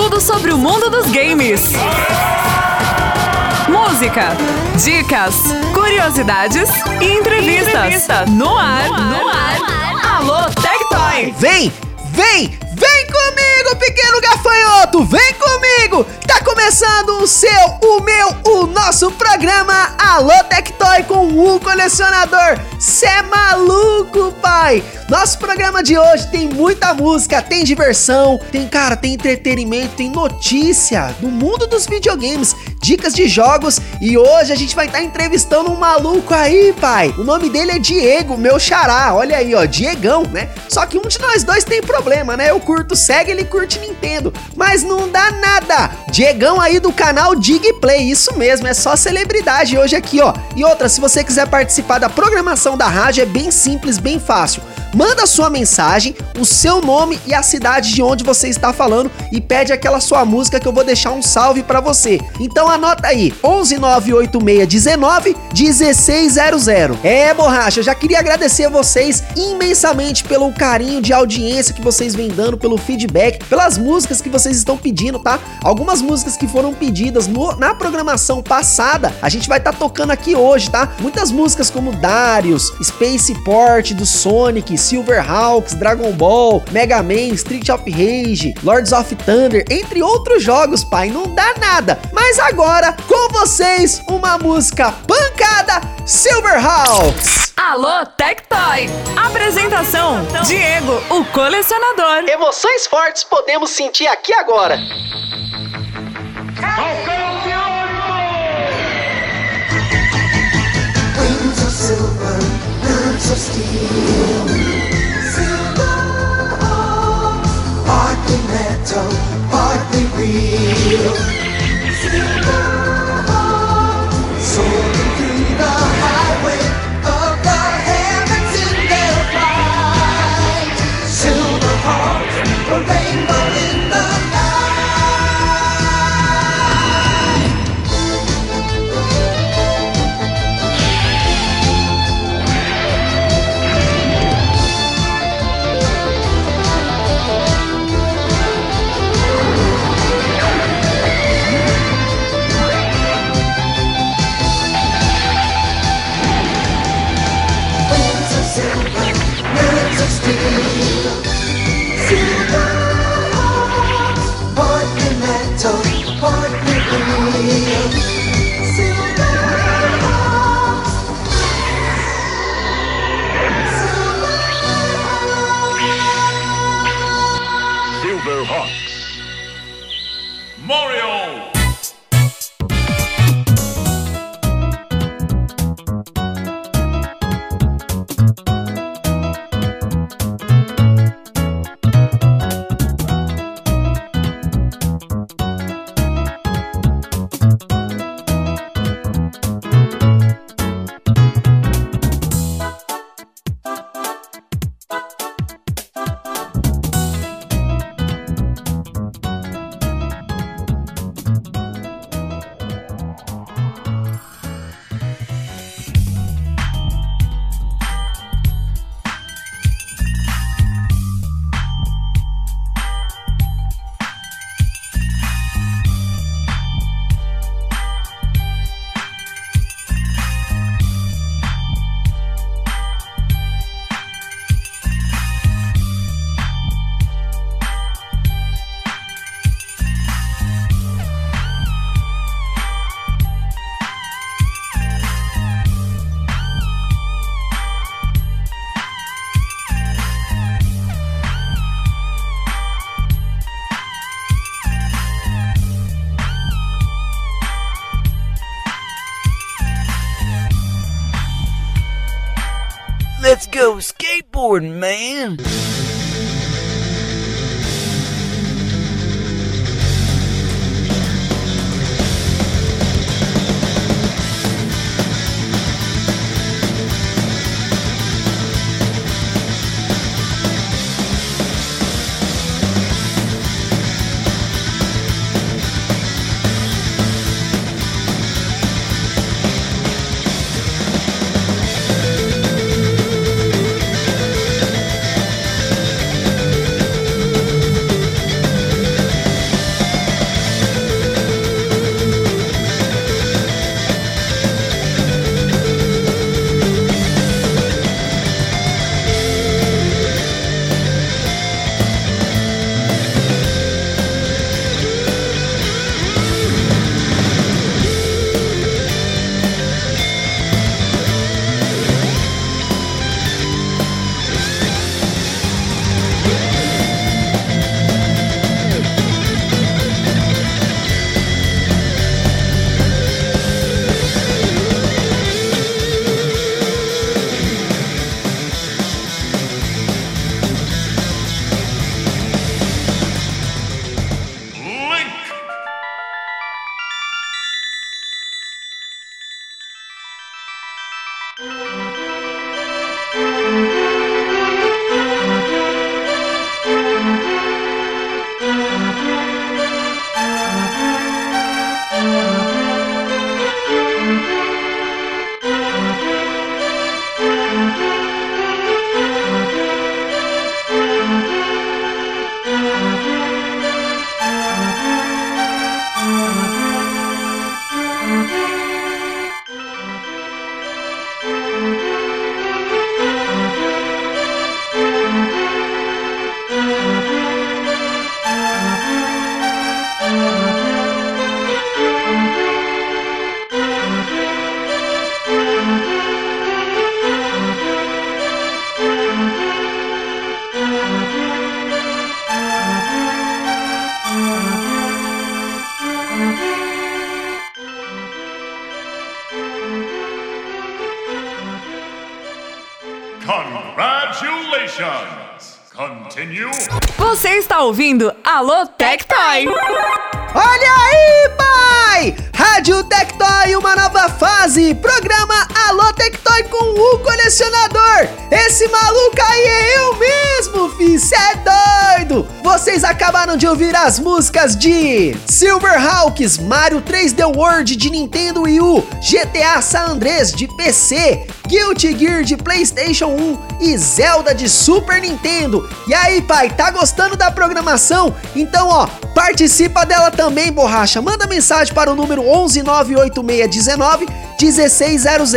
Tudo sobre o mundo dos games. Música, dicas, curiosidades e entrevistas. Entrevista. No, ar, no, ar, no ar. Alô, Tectoy. Vem, vem, vem comigo, pequeno gafanhoto. Vem comigo. Tá começando o seu, o meu, o nosso programa Alô Tectoy com o colecionador. Cê é maluco, pai? Nosso programa de hoje tem muita música, tem diversão, tem, cara, tem entretenimento, tem notícia do mundo dos videogames, dicas de jogos e hoje a gente vai estar tá entrevistando um maluco aí, pai. O nome dele é Diego, meu xará. Olha aí, ó, Diegão, né? Só que um de nós dois tem problema, né? Eu curto Sega, ele curte Nintendo, mas não dá nada. Diegão aí do canal Digplay, isso mesmo, é só celebridade hoje aqui, ó. E outra, se você quiser participar da programação da rádio, é bem simples, bem fácil manda sua mensagem, o seu nome e a cidade de onde você está falando e pede aquela sua música que eu vou deixar um salve para você. Então anota aí, 1198619 1600. É, borracha, eu já queria agradecer a vocês imensamente pelo carinho de audiência que vocês vêm dando, pelo feedback, pelas músicas que vocês estão pedindo, tá? Algumas músicas que foram pedidas no, na programação passada, a gente vai estar tá tocando aqui hoje, tá? Muitas músicas como Darius, Spaceport do Sonic, Silverhawks, Dragon Ball, Mega Man, Street of Rage, Lords of Thunder, entre outros jogos, pai. Não dá nada. Mas agora, com vocês, uma música pancada Silverhawks. Alô, Tectoy! Apresentação: Diego, o colecionador. Emoções fortes podemos sentir aqui agora. Wings of silver, birds of steel. Metal, partly real. Soaring go skateboarding, man. Ouvindo Alô Tectoy. Olha aí, pai! Rádio Tectoy, uma nova fase. Programa Alô Tectoy com o colecionador. Esse maluco aí é eu mesmo, fi. Cê é doido. Vocês acabaram de ouvir as músicas de Silverhawks, Mario 3D World de Nintendo Wii U, GTA San Andreas de PC, Guilty Gear de PlayStation 1 e Zelda de Super Nintendo. E aí, pai, tá gostando da programação? Então, ó, participa dela também, borracha. Manda mensagem para o número 1198619 1600.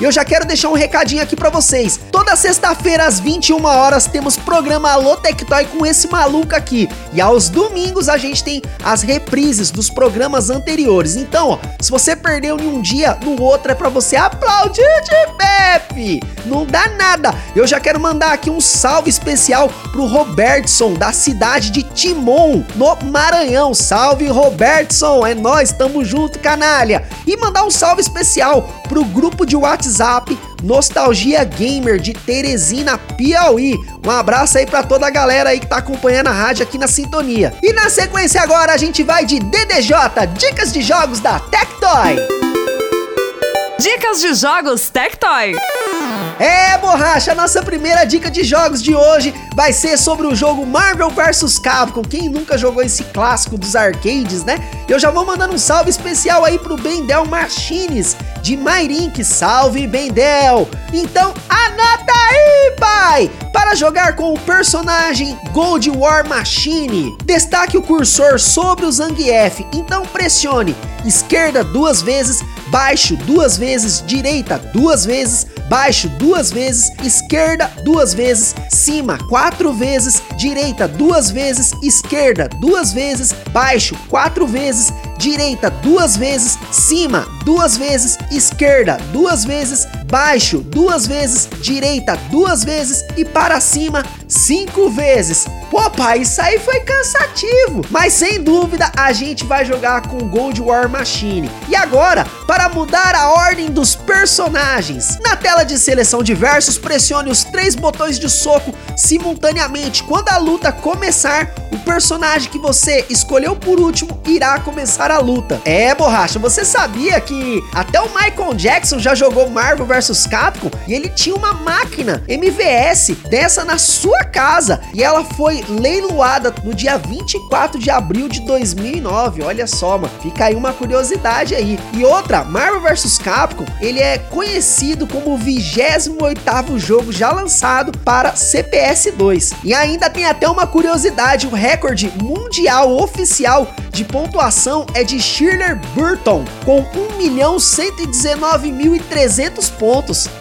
Eu já quero deixar um recadinho aqui para vocês. Toda sexta-feira às 21 horas temos programa Alô Tectoy com esse maluco aqui. E aos domingos a gente tem as reprises dos programas anteriores. Então, ó, se você perdeu em um dia, no outro é para você aplaudir de Pepe. Não dá nada. Eu já quero mandar aqui um salve especial pro Robertson da cidade de Timon, no Maranhão. Salve Robertson, é nós, tamo junto, canalha. E mandar um salve especial pro grupo de WhatsApp Nostalgia Gamer de Teresina, Piauí. Um abraço aí para toda a galera aí que tá acompanhando a rádio aqui na sintonia. E na sequência agora a gente vai de DDJ, dicas de jogos da Tectoy. Dicas de jogos Tectoy. É, borracha, a nossa primeira dica de jogos de hoje vai ser sobre o jogo Marvel vs Capcom. Quem nunca jogou esse clássico dos arcades, né? Eu já vou mandando um salve especial aí pro Bendel Machines de Mairink. Salve, Bendel! Então, anota aí, pai! Para jogar com o personagem Gold War Machine, destaque o cursor sobre o Zangief. Então pressione esquerda duas vezes, baixo duas vezes, direita duas vezes, baixo duas vezes, esquerda duas vezes, cima quatro vezes, direita duas vezes, esquerda duas vezes, baixo quatro vezes, direita duas vezes, cima duas vezes, esquerda duas vezes, baixo duas vezes, direita duas vezes e para cima cinco vezes. Pai, isso aí foi cansativo, mas sem dúvida a gente vai jogar com Gold War Machine. E agora, para mudar a ordem dos personagens, na tela de seleção de versos, pressione os três botões de soco simultaneamente. Quando a luta começar, o personagem que você escolheu por último irá começar a luta. É, borracha, você sabia que até o Michael Jackson já jogou Marvel vs Capcom e ele tinha uma máquina MVS dessa na sua casa e ela foi leiloada no dia 24 de abril de 2009. Olha só, mano, fica aí uma curiosidade aí. E outra, Marvel vs Capcom, ele é conhecido como o 28º jogo já lançado para CPS 2. E ainda tem até uma curiosidade, o recorde mundial oficial de pontuação é de Shirley Burton, com 1.119.300 pontos.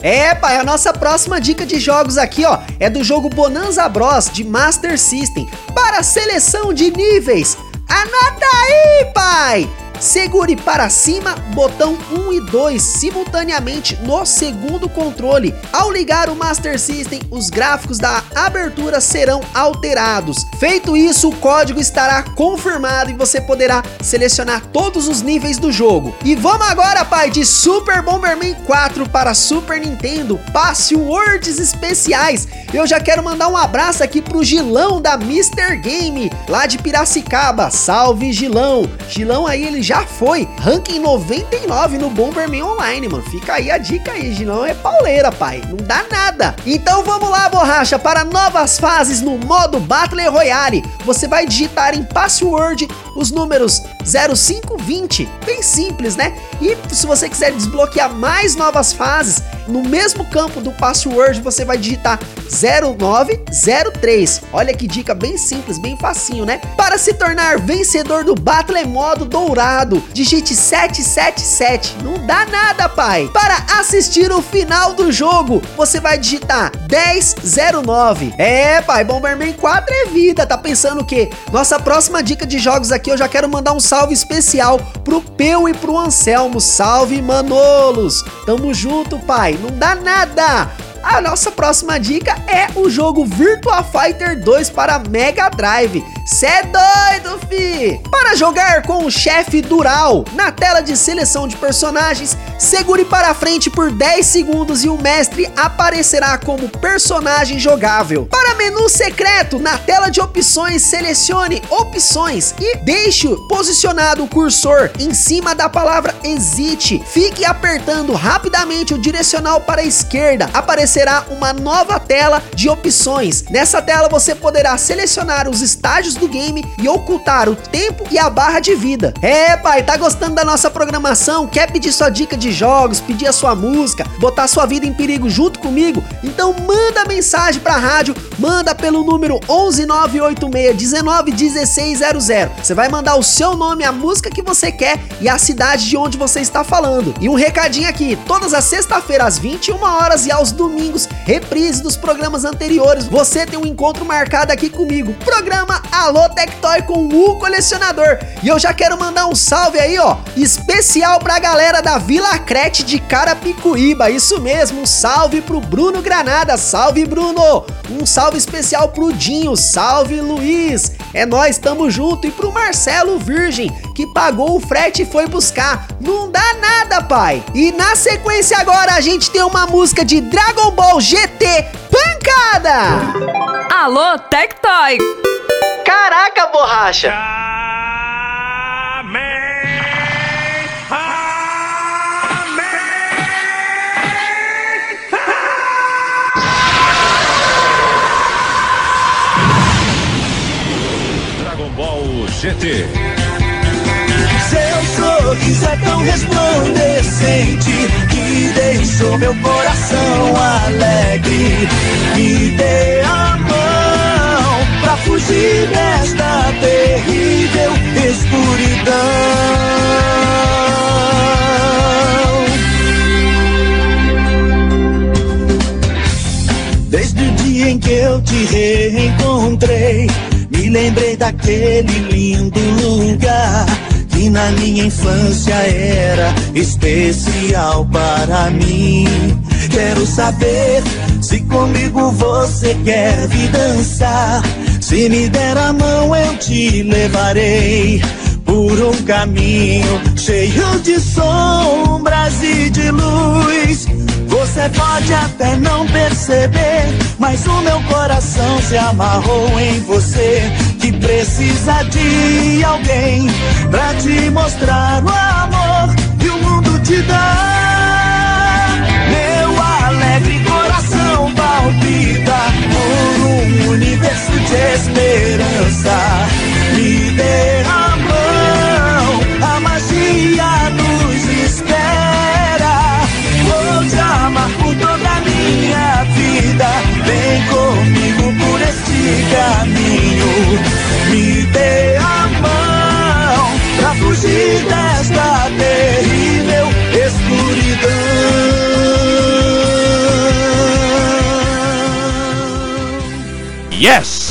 É, pai, a nossa próxima dica de jogos aqui, ó, é do jogo Bonanza Bros de Master System para seleção de níveis. Anota aí, pai! Segure para cima botão 1 e 2 simultaneamente no segundo controle. Ao ligar o Master System, os gráficos da abertura serão alterados. Feito isso, o código estará confirmado e você poderá selecionar todos os níveis do jogo. E vamos agora, pai, de Super Bomberman 4 para Super Nintendo, Passwords especiais. Eu já quero mandar um abraço aqui pro Gilão da Mr. Game, lá de Piracicaba. Salve, Gilão! Gilão aí, ele já foi ranking 99 no Bomberman Online, mano. Fica aí a dica aí, Gilão é pauleira, pai. Não dá nada. Então vamos lá, borracha, para novas fases no modo Battle Royale. Você vai digitar em password os números 0520, bem simples, né? E se você quiser desbloquear mais novas fases, no mesmo campo do password você vai digitar 0903. Olha que dica bem simples, bem facinho, né? Para se tornar vencedor do Battle Modo Dourado, digite 777. Não dá nada, pai. Para assistir o final do jogo, você vai digitar 1009. É, pai, Bomberman 4 é vida. Tá pensando o quê? Nossa próxima dica de jogos aqui, eu já quero mandar um salve especial pro Peu e pro Anselmo. Salve, Manolos. Tamo junto, pai. Não dá nada. A nossa próxima dica é o jogo Virtua Fighter 2 para Mega Drive. Cê é doido, fi! Para jogar com o chefe Dural, na tela de seleção de personagens, segure para frente por 10 segundos e o mestre aparecerá como personagem jogável. Para menu secreto, na tela de opções, selecione opções e deixe posicionado o cursor em cima da palavra exit. Fique apertando rapidamente o direcional para a esquerda, aparecerá uma nova tela de opções. Nessa tela você poderá selecionar os estágios do game e ocultar o tempo e a barra de vida. É, pai, tá gostando da nossa programação? Quer pedir sua dica de jogos, pedir a sua música, botar sua vida em perigo junto comigo? Então manda mensagem pra rádio, manda pelo número 11986191600. Você vai mandar o seu nome, a música que você quer e a cidade de onde você está falando. E um recadinho aqui, todas as sexta-feiras às 21 horas e aos domingos, reprise dos programas anteriores. Você tem um encontro marcado aqui comigo. Programa Alô Tectoy com o colecionador. E eu já quero mandar um salve aí, ó, especial pra galera da Vila Crete de Carapicuíba. Isso mesmo, um salve pro Bruno Granada. Salve, Bruno! Um salve especial pro Dinho. Salve, Luiz! É nós, tamo junto. E pro Marcelo Virgem, que pagou o frete e foi buscar. Não dá nada, pai. E na sequência agora a gente tem uma música de Dragon Ball GT Pancada! Alô, Tectoy! Caraca, borracha! Dragon Ball GT. Seu sorriso é tão resplandecente deixou meu coração alegre. Me dê a mão pra fugir desta terrível escuridão. Desde o dia em que eu te reencontrei, me lembrei daquele lindo lugar que na minha infância era especial para mim. Quero saber se comigo você quer vir dançar. Se me der a mão, eu te levarei por um caminho cheio de sombras e de luz. Você pode até não perceber, mas o meu coração se amarrou em você. Precisa de alguém pra te mostrar o amor que o mundo te dá. Meu alegre coração palpita por um universo de esperança. Me dê a mão, a magia nos espera. Vou te amar por toda a minha vida. Vem comigo por este caminho. Fugir desta terrível escuridão. Yes!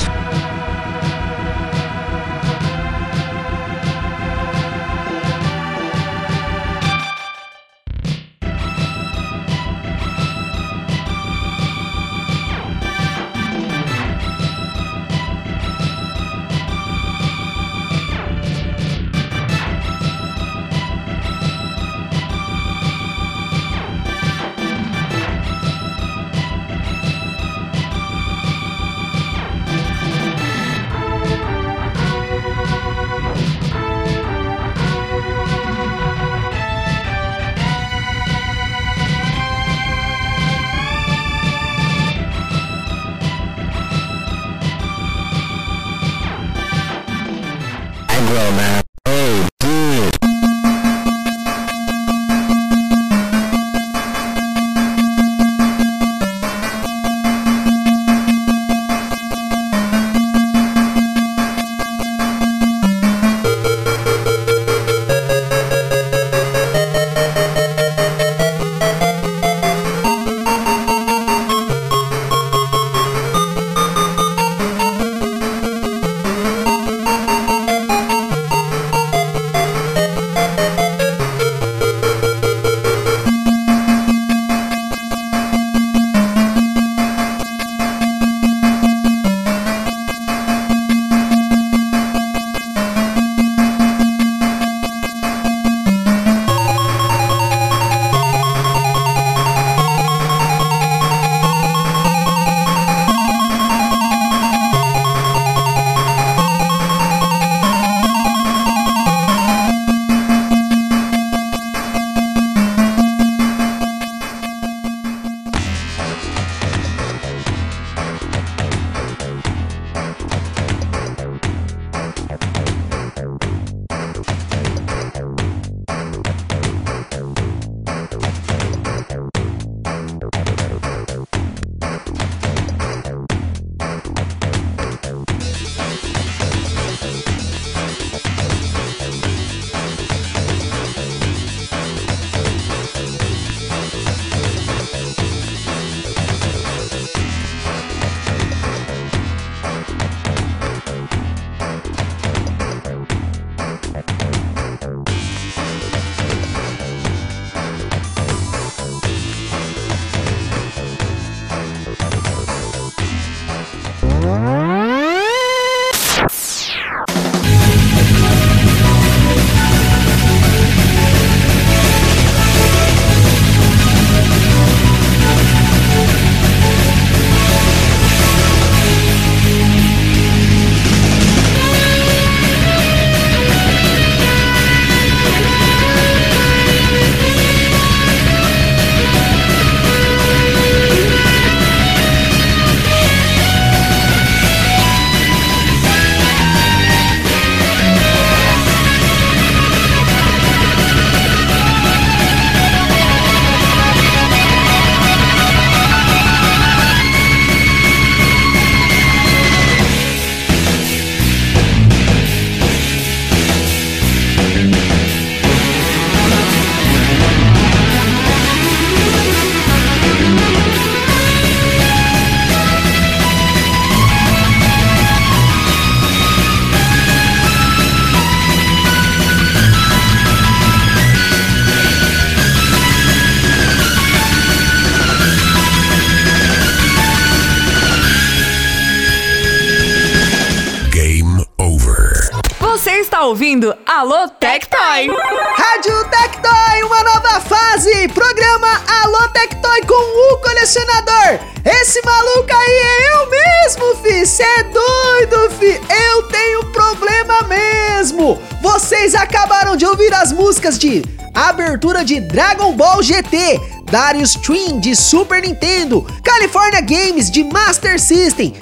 De Dragon Ball GT, Darius Twin de Super Nintendo, California Games de Master System,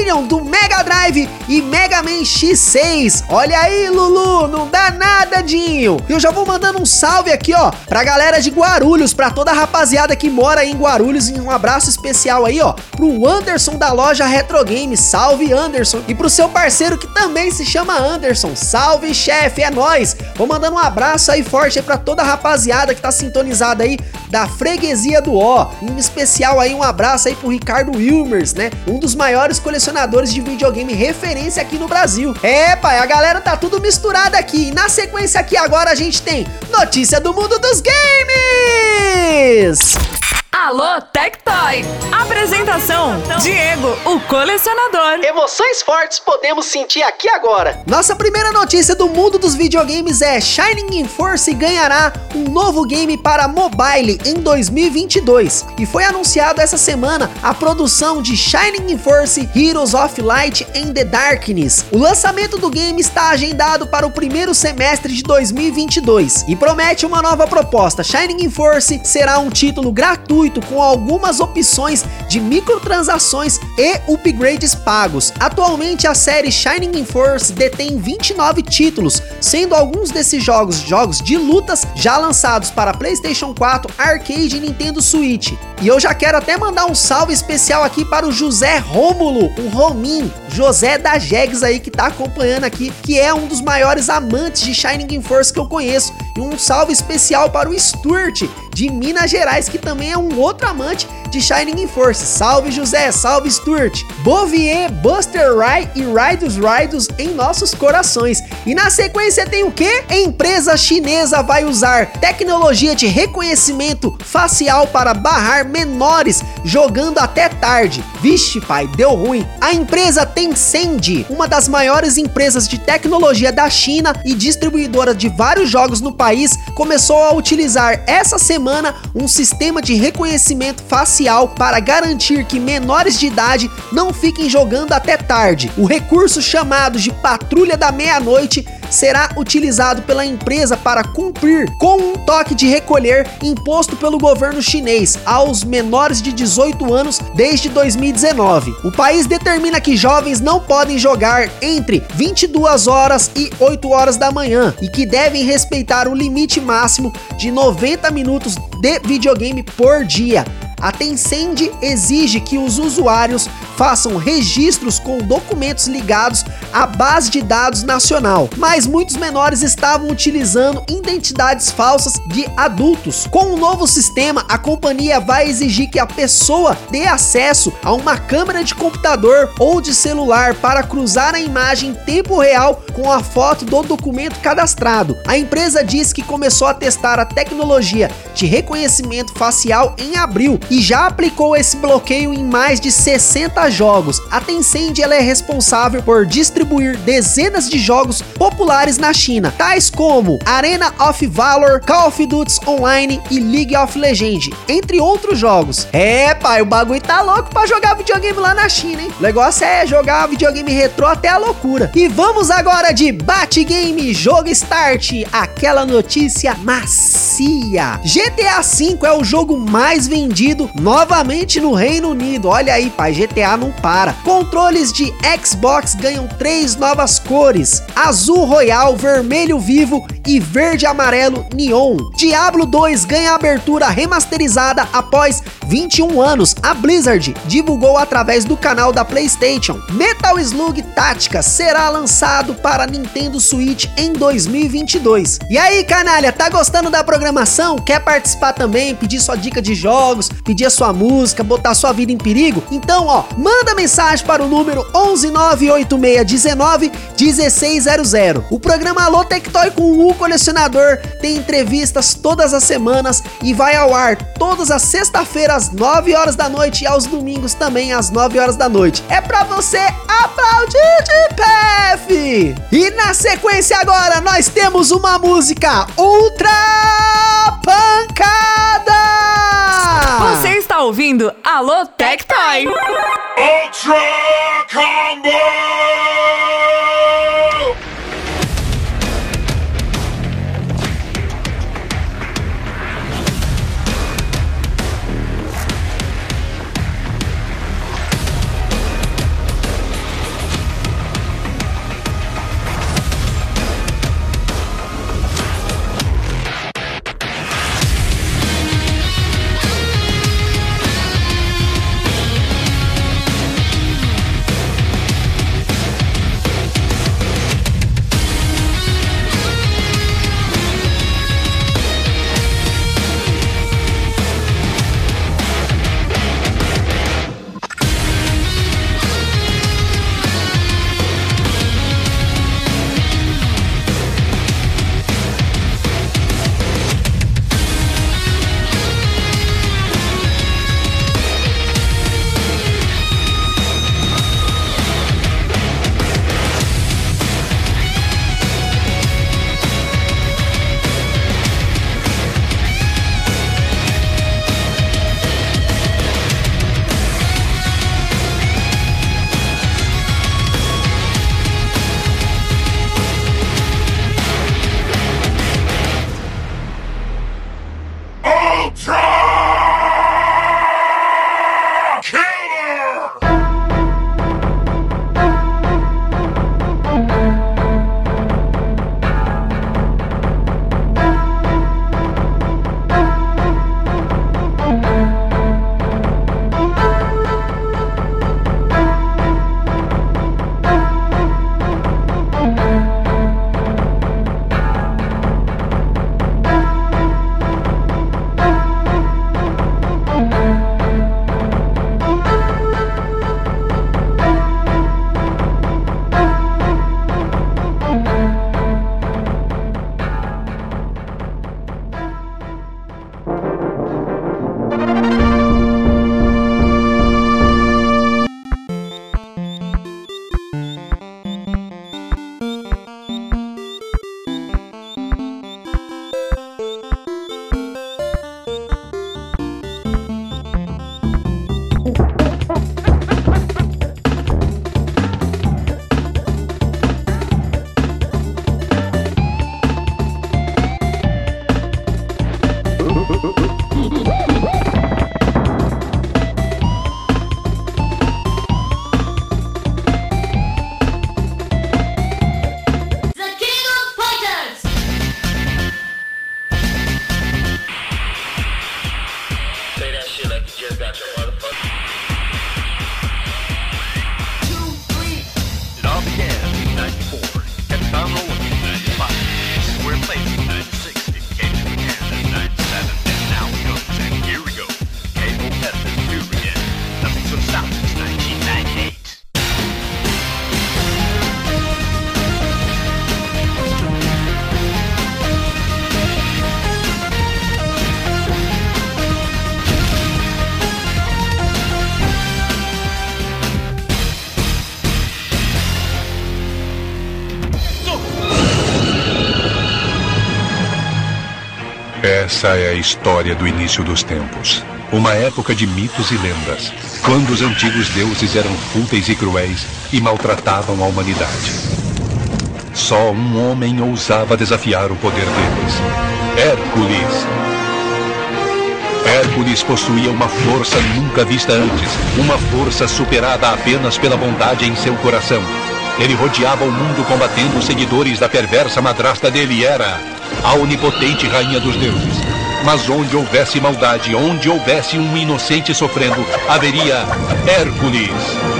Do Mega Drive e Mega Man X6. Olha aí, Lulu, não dá nada, Dinho. Eu já vou mandando um salve aqui, ó, pra galera de Guarulhos, pra toda a rapaziada que mora em Guarulhos, e um abraço especial aí, ó, pro Anderson da loja Retro Games. Salve, Anderson. E pro seu parceiro que também se chama Anderson. Salve, chefe, é nós. Vou mandando um abraço aí forte aí pra toda a rapaziada que tá sintonizada aí da freguesia do Ó. Em especial aí um abraço aí pro Ricardo Wilmers, né? Um dos maiores colecionadores de videogame referência aqui no Brasil. É, pai, a galera tá tudo misturada aqui. E na sequência aqui agora a gente tem notícia do mundo dos games. Alô Tectoy. Apresentação: Diego, o colecionador. Emoções fortes podemos sentir aqui agora. Nossa primeira notícia do mundo dos videogames é Shining Force ganhará um novo game para mobile em 2022. E foi anunciado essa semana a produção de Shining Force Heroes of Light and the Darkness. O lançamento do game está agendado para o primeiro semestre de 2022 e promete uma nova proposta. Shining Force será um título gratuito com algumas opções de microtransações e upgrades pagos. Atualmente a série Shining Force detém 29 títulos, sendo alguns desses jogos jogos de lutas já lançados para PlayStation 4, Arcade e Nintendo Switch. E eu já quero até mandar um salve especial aqui para o José Rômulo, o Romin, José da Jegs aí que tá acompanhando aqui, que é um dos maiores amantes de Shining Force que eu conheço. E um salve especial para o Stuart de Minas Gerais, que também é um outro amante de Shining Force. Salve José, salve Stuart, Bovier, Buster Rai e Raidos Raidos em nossos corações. E na sequência tem o que? Empresa chinesa vai usar tecnologia de reconhecimento facial para barrar menores jogando até tarde. Vixe, pai, deu ruim. A empresa Tencent, uma das maiores empresas de tecnologia da China e distribuidora de vários jogos no país, começou a utilizar essa semana um sistema de reconhecimento facial para garantir que menores de idade não fiquem jogando até tarde. O recurso chamado de Patrulha da Meia-Noite será utilizado pela empresa para cumprir com um toque de recolher imposto pelo governo chinês aos menores de 18 anos desde 2019. O país determina que jovens não podem jogar entre 22 horas e 8 horas da manhã e que devem respeitar o limite máximo de 90 minutos de videogame por dia. A Tencent exige que os usuários façam registros com documentos ligados à base de dados nacional, mas muitos menores estavam utilizando identidades falsas de adultos. Com o novo sistema, a companhia vai exigir que a pessoa dê acesso a uma câmera de computador ou de celular para cruzar a imagem em tempo real com a foto do documento cadastrado. A empresa diz que começou a testar a tecnologia de reconhecimento facial em abril e já aplicou esse bloqueio em mais de 60 jogos. A Tencent ela é responsável por distribuir dezenas de jogos populares na China, tais como Arena of Valor, Call of Duty Online e League of Legends, entre outros jogos. É, pai, o bagulho tá louco pra jogar videogame lá na China, hein? O negócio é jogar videogame retrô até a loucura. E vamos agora de Bate Game Jogo Start, aquela notícia macia. GTA V é o jogo mais vendido novamente no Reino Unido. Olha aí, pai, GTA não para. Controles de Xbox ganham três novas cores: azul royal, vermelho vivo e verde amarelo neon. Diablo 2 ganha abertura remasterizada após 21 anos. A Blizzard divulgou através do canal da PlayStation. Metal Slug Tática será lançado para Nintendo Switch em 2022. E aí, canalha, tá gostando da programação? Quer participar também, pedir sua dica de jogos, pedir a sua música, botar sua vida em perigo? Então, ó, manda mensagem para o número 1198619 1600. O programa Alô Tectoy com o Colecionador tem entrevistas todas as semanas e vai ao ar todas as sexta-feiras às 9 horas da noite e aos domingos também às 9 horas da noite. É pra você aplaudir de pé! E na sequência agora nós temos uma música ultra pancada! Você está ouvindo Alô Tectoy. Ultra Combo! Essa é a história do início dos tempos. Uma época de mitos e lendas, quando os antigos deuses eram fúteis e cruéis e maltratavam a humanidade. Só um homem ousava desafiar o poder deles: Hércules. Hércules possuía uma força nunca vista antes, uma força superada apenas pela bondade em seu coração. Ele rodeava o mundo combatendo os seguidores da perversa madrasta dele e era a onipotente rainha dos deuses. Mas onde houvesse maldade, onde houvesse um inocente sofrendo, haveria Hércules.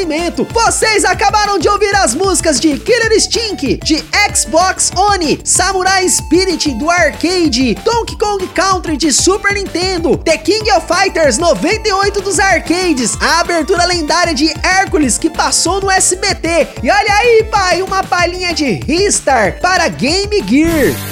Entretenimento. Vocês acabaram de ouvir as músicas de Killer Instinct, de Xbox One, Samurai Spirit do arcade, Donkey Kong Country de Super Nintendo, The King of Fighters 98 dos arcades, a abertura lendária de Hércules que passou no SBT. E olha aí, pai, uma palhinha de Ristar para Game Gear.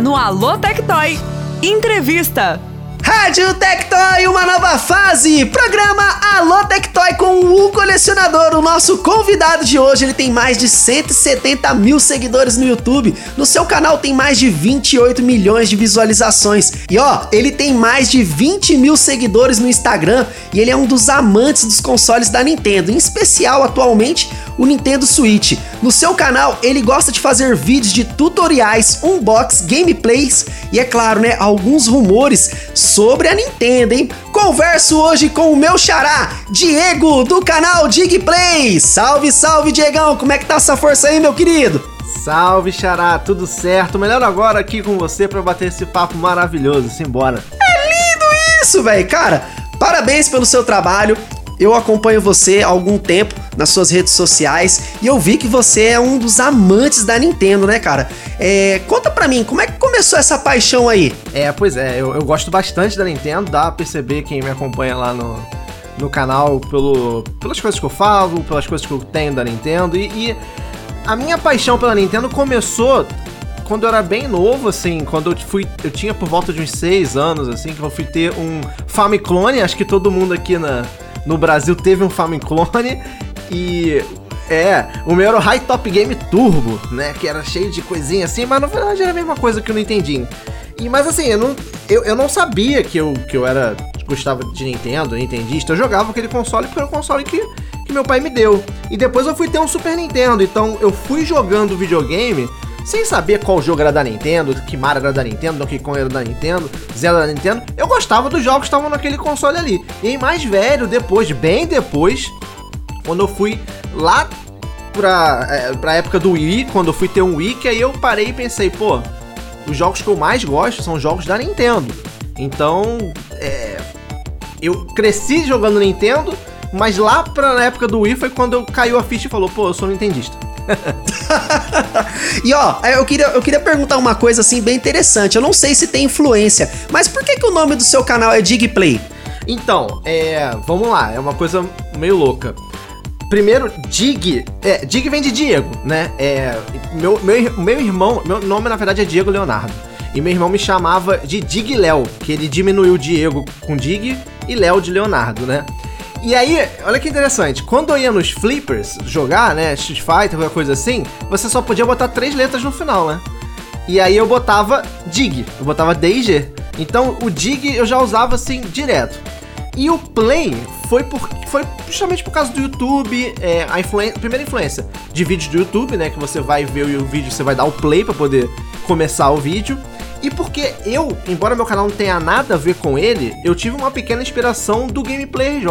No Alô Tectoy. Entrevista. Rádio Tectoy, uma nova fase. Programa Alô Tectoy com o colecionador. O nosso convidado de hoje, ele tem mais de 170 mil seguidores no YouTube. No seu canal tem mais de 28 milhões de visualizações. E ó, ele tem mais de 20 mil seguidores no Instagram. E ele é um dos amantes dos consoles da Nintendo, em especial atualmente o Nintendo Switch. No seu canal, ele gosta de fazer vídeos de tutoriais, unbox, gameplays e, é claro, né, alguns rumores sobre a Nintendo, hein? Converso hoje com o meu xará, Diego, do canal Digplay. Salve, salve, Diegão! Como é que tá essa força aí, meu querido? Salve, Xará, tudo certo? Melhor agora aqui com você para bater esse papo maravilhoso. Simbora. É lindo isso, velho! Cara, parabéns pelo seu trabalho. Eu acompanho você há algum tempo nas suas redes sociais e eu vi que você é um dos amantes da Nintendo, né, cara? É, conta pra mim, como é que começou essa paixão aí? É, pois é, eu, eu gosto bastante da Nintendo, dá pra perceber quem me acompanha lá no, no canal pelo, pelas coisas que eu falo, pelas coisas que eu tenho da Nintendo e, e a minha paixão pela Nintendo começou quando eu era bem novo, assim, quando eu fui. Eu tinha por volta de uns 6 anos, assim, que eu fui ter um Famiclone, acho que todo mundo aqui na, no Brasil teve um Famiclone. E. É, o meu era o High Top Game Turbo, né? Que era cheio de coisinha assim, mas na verdade era a mesma coisa que não entendi. E, mas assim, eu não, eu, eu não sabia que eu, que eu era. gostava de Nintendo, nintendista. Eu jogava aquele console porque era o console que, que meu pai me deu. E depois eu fui ter um Super Nintendo. Então eu fui jogando videogame sem saber qual jogo era da Nintendo, que Mario era da Nintendo, Donkey Kong era da Nintendo, Zelda era da Nintendo. Eu gostava dos jogos que estavam naquele console ali. E aí, mais velho, depois, bem depois, quando eu fui lá pra, é, pra época do Wii, quando eu fui ter um Wii, que aí eu parei e pensei, pô, os jogos que eu mais gosto são jogos da Nintendo. Então, é, eu cresci jogando Nintendo, mas lá pra época do Wii foi quando eu caiu a ficha e falou, pô, eu sou nintendista. e ó, eu queria, eu queria perguntar uma coisa assim bem interessante. Eu não sei se tem influência, mas por que, que o nome do seu canal é Digplay? Então, é. Vamos lá, é uma coisa meio louca. Primeiro, Dig. É, Dig vem de Diego, né? É. Meu, meu, meu irmão. Meu nome na verdade é Diego Leonardo. E meu irmão me chamava de Dig Léo, que ele diminuiu Diego com Dig e Léo de Leonardo, né? E aí, olha que interessante, quando eu ia nos flippers jogar, né, Street Fighter, qualquer coisa assim, você só podia botar três letras no final, né? E aí eu botava Dig, eu botava DG. Então o Dig eu já usava assim direto. E o Play foi, por, foi justamente por causa do YouTube, é, a, influen- a primeira influência de vídeos do YouTube, né? Que você vai ver o vídeo, você vai dar o play pra poder começar o vídeo. E porque eu, embora meu canal não tenha nada a ver com ele, eu tive uma pequena inspiração do Gameplay RJ,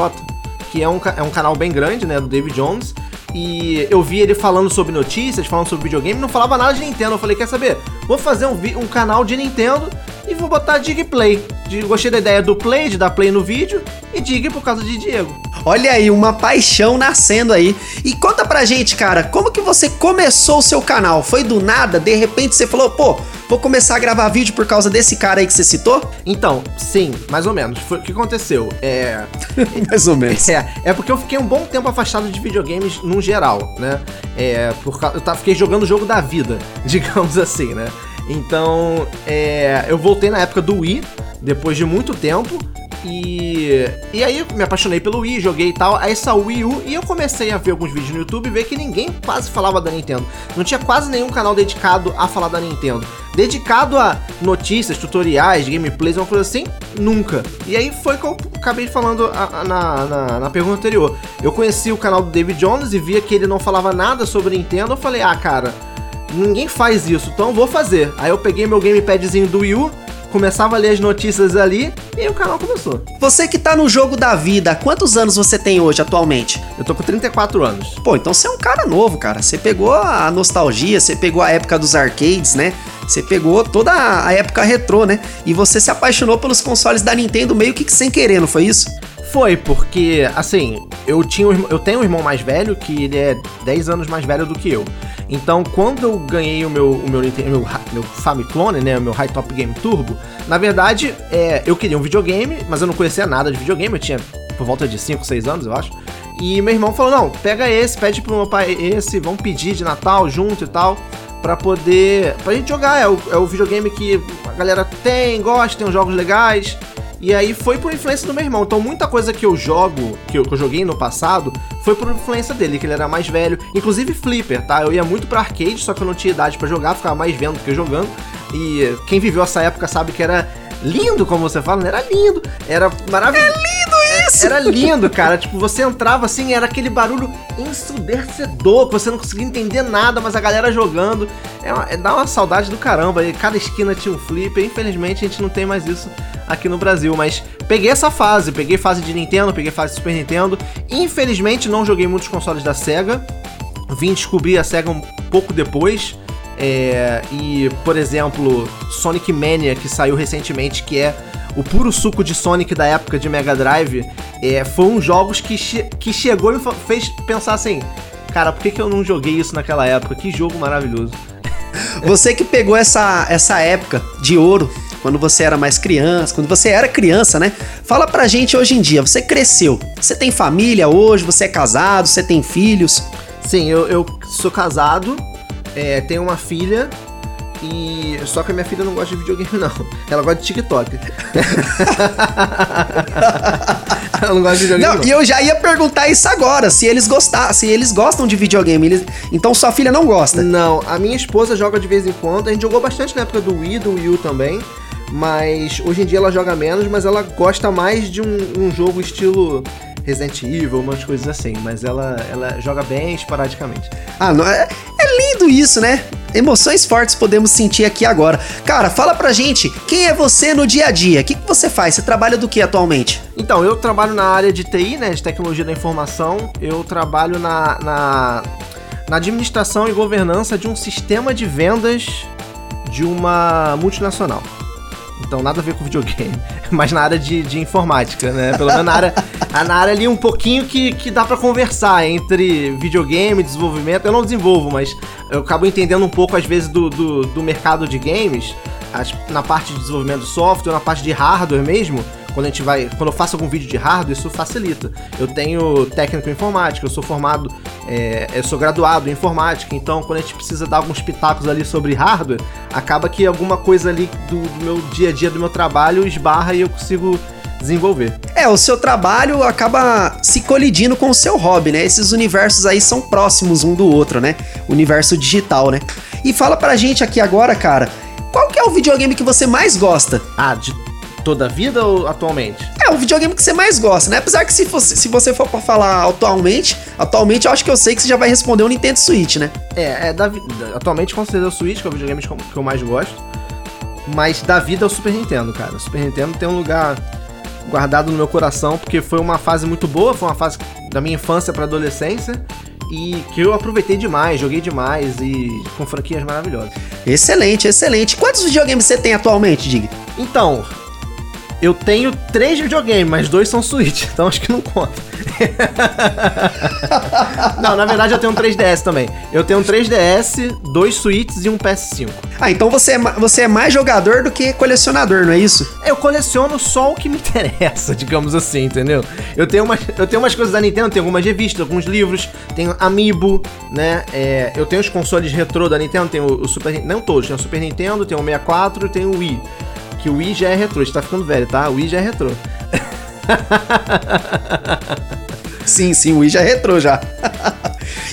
que é um, é um canal bem grande, né? Do David Jones. E eu vi ele falando sobre notícias, falando sobre videogame, não falava nada de Nintendo. Eu falei, quer saber? Vou fazer um, um canal de Nintendo e vou botar Dig Play. De- Gostei da ideia do Play, de dar play no vídeo, e Dig por causa de Diego. Olha aí, uma paixão nascendo aí. E conta pra gente, cara, como que você começou o seu canal? Foi do nada? De repente você falou, pô, vou começar a gravar vídeo por causa desse cara aí que você citou? Então, sim, mais ou menos. Foi, o que aconteceu? É. Mais ou menos. É, é porque eu fiquei um bom tempo afastado de videogames num geral, né? É, por causa, eu tava, fiquei jogando o jogo da vida, digamos assim, né? Então, é, eu voltei na época do Wii, depois de muito tempo, e, e aí me apaixonei pelo Wii, joguei e tal, aí o Wii U e eu comecei a ver alguns vídeos no YouTube e ver que ninguém quase falava da Nintendo. Não tinha quase nenhum canal dedicado a falar da Nintendo. Dedicado a notícias, tutoriais, gameplays, uma coisa assim, nunca. E aí foi que eu acabei falando a- a- na, na, na pergunta anterior. Eu conheci o canal do David Jones e via que ele não falava nada sobre Nintendo, eu falei, ah, cara, ninguém faz isso, então vou fazer. Aí eu peguei meu gamepadzinho do Wii U, começava a ler as notícias ali e o canal começou. Você que tá no jogo da vida, quantos anos você tem hoje atualmente? Eu tô com 34 anos. Pô, então você é um cara novo, cara. Você pegou a nostalgia, você pegou a época dos arcades, né? Você pegou toda a época retrô, né? E você se apaixonou pelos consoles da Nintendo meio que sem querer, não foi isso? Foi, porque, assim, eu, tinha um eu tenho um irmão mais velho, que ele é 10 anos mais velho do que eu. Então, quando eu ganhei o meu, o meu, meu, meu Famiclone, né, o meu High Top Game Turbo, na verdade, é, eu queria um videogame, mas eu não conhecia nada de videogame, eu tinha por volta de 5, 6 anos, eu acho. E meu irmão falou, não, pega esse, pede pro meu pai esse, vamos pedir de Natal junto e tal, pra poder... pra gente jogar, é o, é o videogame que a galera tem, gosta, tem uns jogos legais... E aí foi por influência do meu irmão. Então muita coisa que eu jogo, que eu, que eu joguei no passado, foi por influência dele, que ele era mais velho. Inclusive Flipper, tá? Eu ia muito pra arcade, só que eu não tinha idade pra jogar, ficava mais vendo do que jogando. E quem viveu essa época sabe que era lindo, como você fala, né? Era lindo, era maravilhoso. É lindo isso! Era lindo, cara. Tipo, você entrava assim, era aquele barulho ensurdecedor, que você não conseguia entender nada, mas a galera jogando. É, uma- é- dá uma saudade do caramba. E cada esquina tinha um flipper. Infelizmente a gente não tem mais isso aqui no Brasil. Mas peguei essa fase, peguei fase de Nintendo, peguei fase de Super Nintendo. Infelizmente não joguei muitos consoles da Sega. Vim descobrir a SEGA um pouco depois. É, e, por exemplo, Sonic Mania, que saiu recentemente, que é o puro suco de Sonic da época de Mega Drive, é, foi um jogos que, che- que chegou e fez pensar assim: cara, por que, que eu não joguei isso naquela época? Que jogo maravilhoso. Você que pegou essa, essa época de ouro, quando você era mais criança, quando você era criança, né? Fala pra gente hoje em dia, você cresceu, você tem família hoje, você é casado, você tem filhos? Sim, eu, eu sou casado, é, tenho uma filha. E só que a minha filha não gosta de videogame, não. Ela gosta de TikTok. Ela não gosta de videogame. Não, Não, e eu já ia perguntar isso agora, se eles gostar, se eles gostam de videogame. eles- Então sua filha não gosta. Não, a minha esposa joga de vez em quando. A gente jogou bastante na época do Wii, do Wii U também. Mas hoje em dia ela joga menos, mas ela gosta mais de um, um jogo estilo Resident Evil, umas coisas assim. Mas ela, ela joga bem esporadicamente. Ah, não, é, é lindo isso, né? Emoções fortes podemos sentir aqui agora. Cara, fala pra gente, quem é você no dia a dia? O que, que você faz? Você trabalha do que atualmente? Então, eu trabalho na área de TI, né, de tecnologia da informação. Eu trabalho na, na, na administração e governança de um sistema de vendas de uma multinacional. Então, nada a ver com videogame, mas na área de, de informática, né? Pelo menos na área, na área ali um pouquinho que, que dá pra conversar entre videogame, desenvolvimento. Eu não desenvolvo, mas eu acabo entendendo um pouco, às vezes, do, do, do mercado de games, as- na parte de desenvolvimento de software, na parte de hardware mesmo. Quando a gente vai. Quando eu faço algum vídeo de hardware, isso facilita. Eu tenho técnico em informática, eu sou formado, é, eu sou graduado em informática, então quando a gente precisa dar alguns pitacos ali sobre hardware, acaba que alguma coisa ali do, do meu dia a dia, do meu trabalho, esbarra e eu consigo desenvolver. É, o seu trabalho acaba se colidindo com o seu hobby, né? Esses universos aí são próximos um do outro, né? Universo digital, né? E fala pra gente aqui agora, cara, qual que é o videogame que você mais gosta? Ah, de Toda a vida ou atualmente? É o videogame que você mais gosta, né? Apesar que se, fosse, se você for pra falar atualmente, atualmente eu acho que eu sei que você já vai responder o Nintendo Switch, né? É, é da, atualmente com certeza é o Switch, que é o videogame que eu- que eu mais gosto. Mas da vida é o Super Nintendo, cara. O Super Nintendo tem um lugar guardado no meu coração, porque foi uma fase muito boa, foi uma fase da minha infância pra adolescência. E que eu aproveitei demais, joguei demais e com franquias maravilhosas. Excelente, excelente. Quantos videogames você tem atualmente, Dig? Então, eu tenho três videogames, mas dois são Switch, então acho que não conta. não, na verdade eu tenho um 3DS também. Eu tenho um 3DS, dois Switches e um PS5. Ah, então você é, você é mais jogador do que colecionador, não é isso? Eu coleciono só o que me interessa, digamos assim, entendeu? Eu tenho umas, eu tenho umas coisas da Nintendo, tenho algumas revistas, alguns livros, tenho Amiibo, né? É, eu tenho os consoles retrô da Nintendo, tenho o Super Nin- não todos, tenho o Super Nintendo, tenho o 64 e tenho o Wii. Que o Wii já é retrô, a gente tá ficando velho, tá? O Wii já é retrô. Sim, sim, o Wii já é retrô já.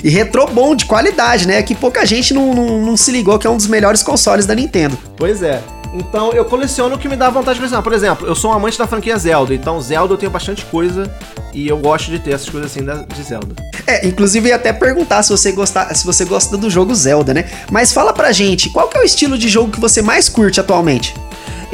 e retrô bom, de qualidade, né? Que pouca gente não, não, não se ligou que é um dos melhores consoles da Nintendo. Pois é. Então eu coleciono o que me dá vontade de colecionar. Por exemplo, eu sou um amante da franquia Zelda, então Zelda eu tenho bastante coisa e eu gosto de ter essas coisas assim de Zelda. É, inclusive ia até perguntar se você, gostar, se você gosta do jogo Zelda, né? Mas fala pra gente, qual que é o estilo de jogo que você mais curte atualmente?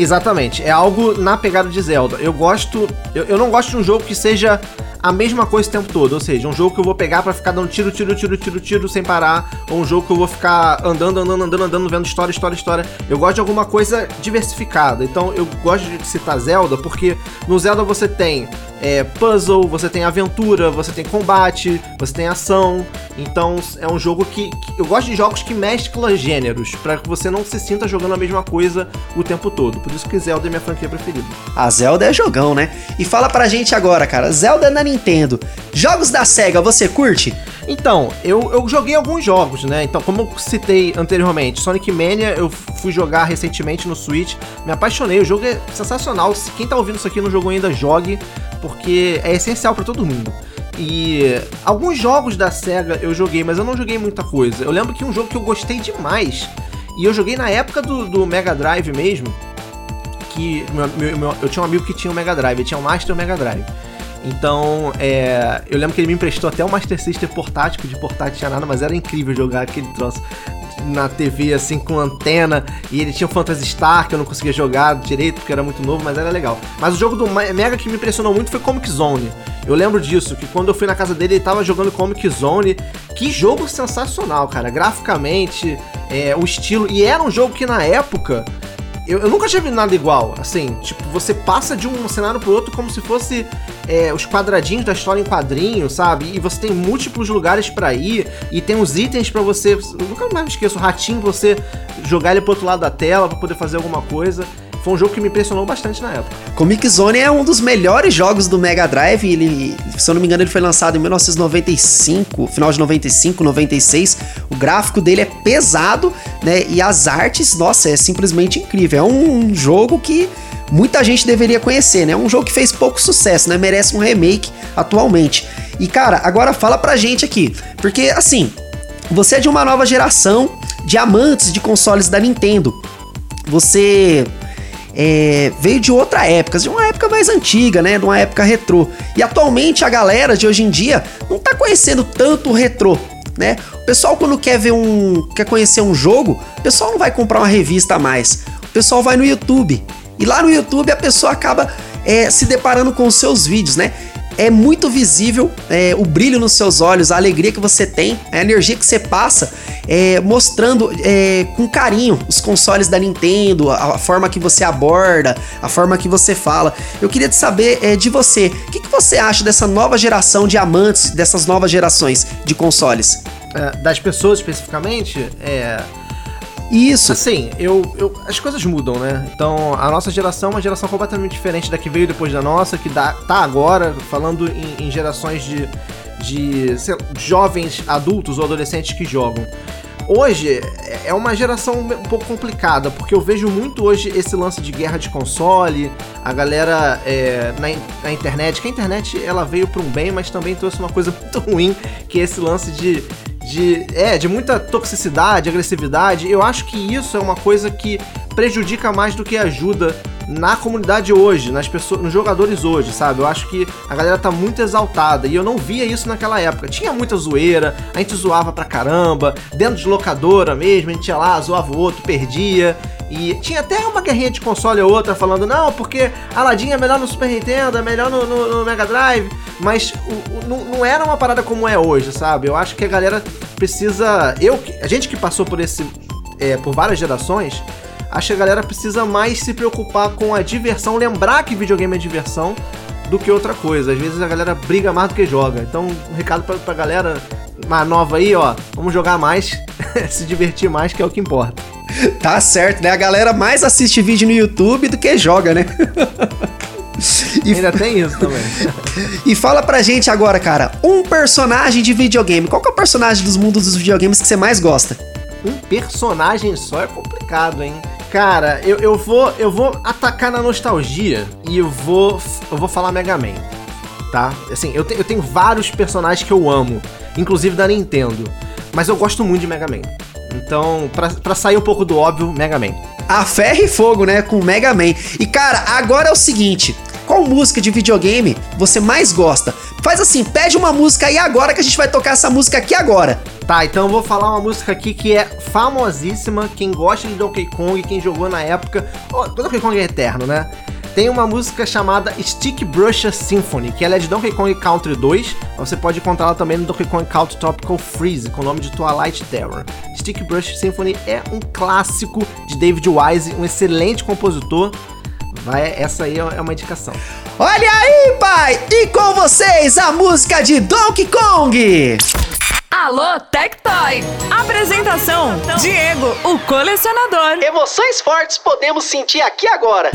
Exatamente, é algo na pegada de Zelda. Eu gosto. Eu, eu não gosto de um jogo que seja a mesma coisa o tempo todo. Ou seja, um jogo que eu vou pegar pra ficar dando tiro, tiro, tiro, tiro, tiro sem parar. Ou um jogo que eu vou ficar andando, andando, andando, andando, vendo história, história, história. Eu gosto de alguma coisa diversificada. Então eu gosto de citar Zelda porque no Zelda você tem é, puzzle, você tem aventura, você tem combate, você tem ação. Então é um jogo que, que- eu gosto de jogos que mesclam gêneros pra que você não se sinta jogando a mesma coisa o tempo todo. Por isso que Zelda é minha franquia preferida. A Zelda é jogão, né? E fala pra gente agora, cara, Zelda na Nintendo. Jogos da SEGA, você curte? Então, eu, eu joguei alguns jogos, né? Então, como eu citei anteriormente, Sonic Mania eu fui jogar recentemente no Switch, me apaixonei, o jogo é sensacional. Se quem tá ouvindo isso aqui não jogou ainda, jogue, porque é essencial pra todo mundo. E alguns jogos da SEGA eu joguei, mas eu não joguei muita coisa. Eu lembro que um jogo que eu gostei demais, e eu joguei na época do, do Mega Drive mesmo, que meu- meu- meu- eu tinha um amigo que tinha o Mega Drive, tinha o Master e o Mega Drive. Então, é, eu lembro que ele me emprestou até o Master System portátil, que de portátil tinha nada, mas era incrível jogar aquele troço na TV, assim, com antena. E ele tinha o Phantasy Star, que eu não conseguia jogar direito, porque era muito novo, mas era legal. Mas o jogo do Mega que me impressionou muito foi Comic Zone. Eu lembro disso, que quando eu fui na casa dele, ele tava jogando Comic Zone. Que jogo sensacional, cara. Graficamente, é, o estilo. E era um jogo que na época eu, eu nunca tinha visto nada igual. Assim, tipo, você passa de um cenário pro outro como se fosse é, os quadradinhos da história em quadrinho, sabe? E você tem múltiplos lugares pra ir e tem os itens pra você. Eu nunca mais me esqueço, o ratinho você jogar ele pro outro lado da tela pra poder fazer alguma coisa. Foi um jogo que me impressionou bastante na época. Comic Zone é um dos melhores jogos do Mega Drive. Ele, se eu não me engano, ele foi lançado em 1995, final de 95, 96. O gráfico dele é pesado, né? E as artes, nossa, é simplesmente incrível. É um, jogo que muita gente deveria conhecer, né? É um jogo que fez pouco sucesso, né? Merece um remake atualmente. E cara, agora fala pra gente aqui, porque assim, você é de uma nova geração de amantes de consoles da Nintendo. Você é, veio de outra época, de uma época mais antiga, né? De uma época retrô. E atualmente a galera de hoje em dia não tá conhecendo tanto o retrô, né? O pessoal quando quer ver um, quer conhecer um jogo, o pessoal não vai comprar uma revista a mais. O pessoal vai no YouTube. E lá no YouTube a pessoa acaba é, se deparando com os seus vídeos, né? É muito visível é, o brilho nos seus olhos, a alegria que você tem, a energia que você passa, é, mostrando é, com carinho os consoles da Nintendo, a, a forma que você aborda, a forma que você fala. Eu queria te saber é, de você, o que, que você acha dessa nova geração de amantes, dessas novas gerações de consoles? É, das pessoas especificamente, é. Isso. Assim, eu, eu- As coisas mudam, né? Então, a nossa geração é uma geração completamente diferente da que veio depois da nossa, que dá, tá agora, falando em, em gerações de, de sei jovens adultos ou adolescentes que jogam. Hoje é- é uma geração um pouco complicada, porque eu vejo muito hoje esse lance de guerra de console, a galera é, na, na internet, que a internet ela veio para um bem, mas também trouxe uma coisa muito ruim, que é esse lance de, de, é, de muita toxicidade, agressividade. Eu acho que isso é uma coisa que prejudica mais do que ajuda na comunidade hoje, nas pessoas, nos jogadores hoje, sabe? Eu acho que a galera tá muito exaltada e eu não via isso naquela época. Tinha muita zoeira, a gente zoava pra caramba, dentro de locadora mesmo, a gente ia lá, zoava o outro, perdia. E tinha até uma guerrinha de console ou outra falando, não, porque Aladdin é melhor no Super Nintendo, é melhor no, no- no Mega Drive, mas o- o- não, era uma parada como é hoje, sabe? Eu acho que a galera precisa. Eu, a gente que passou por esse. é, por várias gerações, acho que a galera precisa mais se preocupar com a diversão, lembrar que videogame é diversão do que outra coisa. Às vezes a galera briga mais do que joga. Então, um recado pra, pra galera nova aí, ó, vamos jogar mais, se divertir mais, que é o que importa. Tá certo, né? A galera mais assiste vídeo no YouTube do que joga, né? E, Ainda tem isso também. e fala pra gente agora, cara, um personagem de videogame. Qual que é o personagem dos mundos dos videogames que você mais gosta? Um personagem só é complicado, hein? Cara, eu, eu vou eu vou atacar na nostalgia e eu vou eu vou falar Mega Man, tá? Assim, eu, te- eu tenho vários personagens que eu amo, inclusive da Nintendo, mas eu gosto muito de Mega Man. Então, pra, pra sair um pouco do óbvio, Mega Man. A ferro e fogo, né? Com Mega Man. E cara, agora é o seguinte: qual música de videogame você mais gosta? Faz assim, pede uma música aí agora que a gente vai tocar essa música aqui agora. Tá, então eu vou falar uma música aqui que é famosíssima. Quem gosta de Donkey Kong, quem jogou na época. Oh, Donkey Kong é eterno, né? Tem uma música chamada Stick Brush Symphony, que ela é de Donkey Kong Country 2. mas Você pode encontrá-la também no Donkey Kong Country Tropical Freeze, com o nome de Twilight Terror. Stick Brush Symphony é um clássico de David Wise, um excelente compositor. Vai, essa aí é uma indicação. Olha aí, pai! E com vocês a música de Donkey Kong! Alô, Tectoy. Apresentação: Diego, o colecionador. Emoções fortes podemos sentir aqui agora.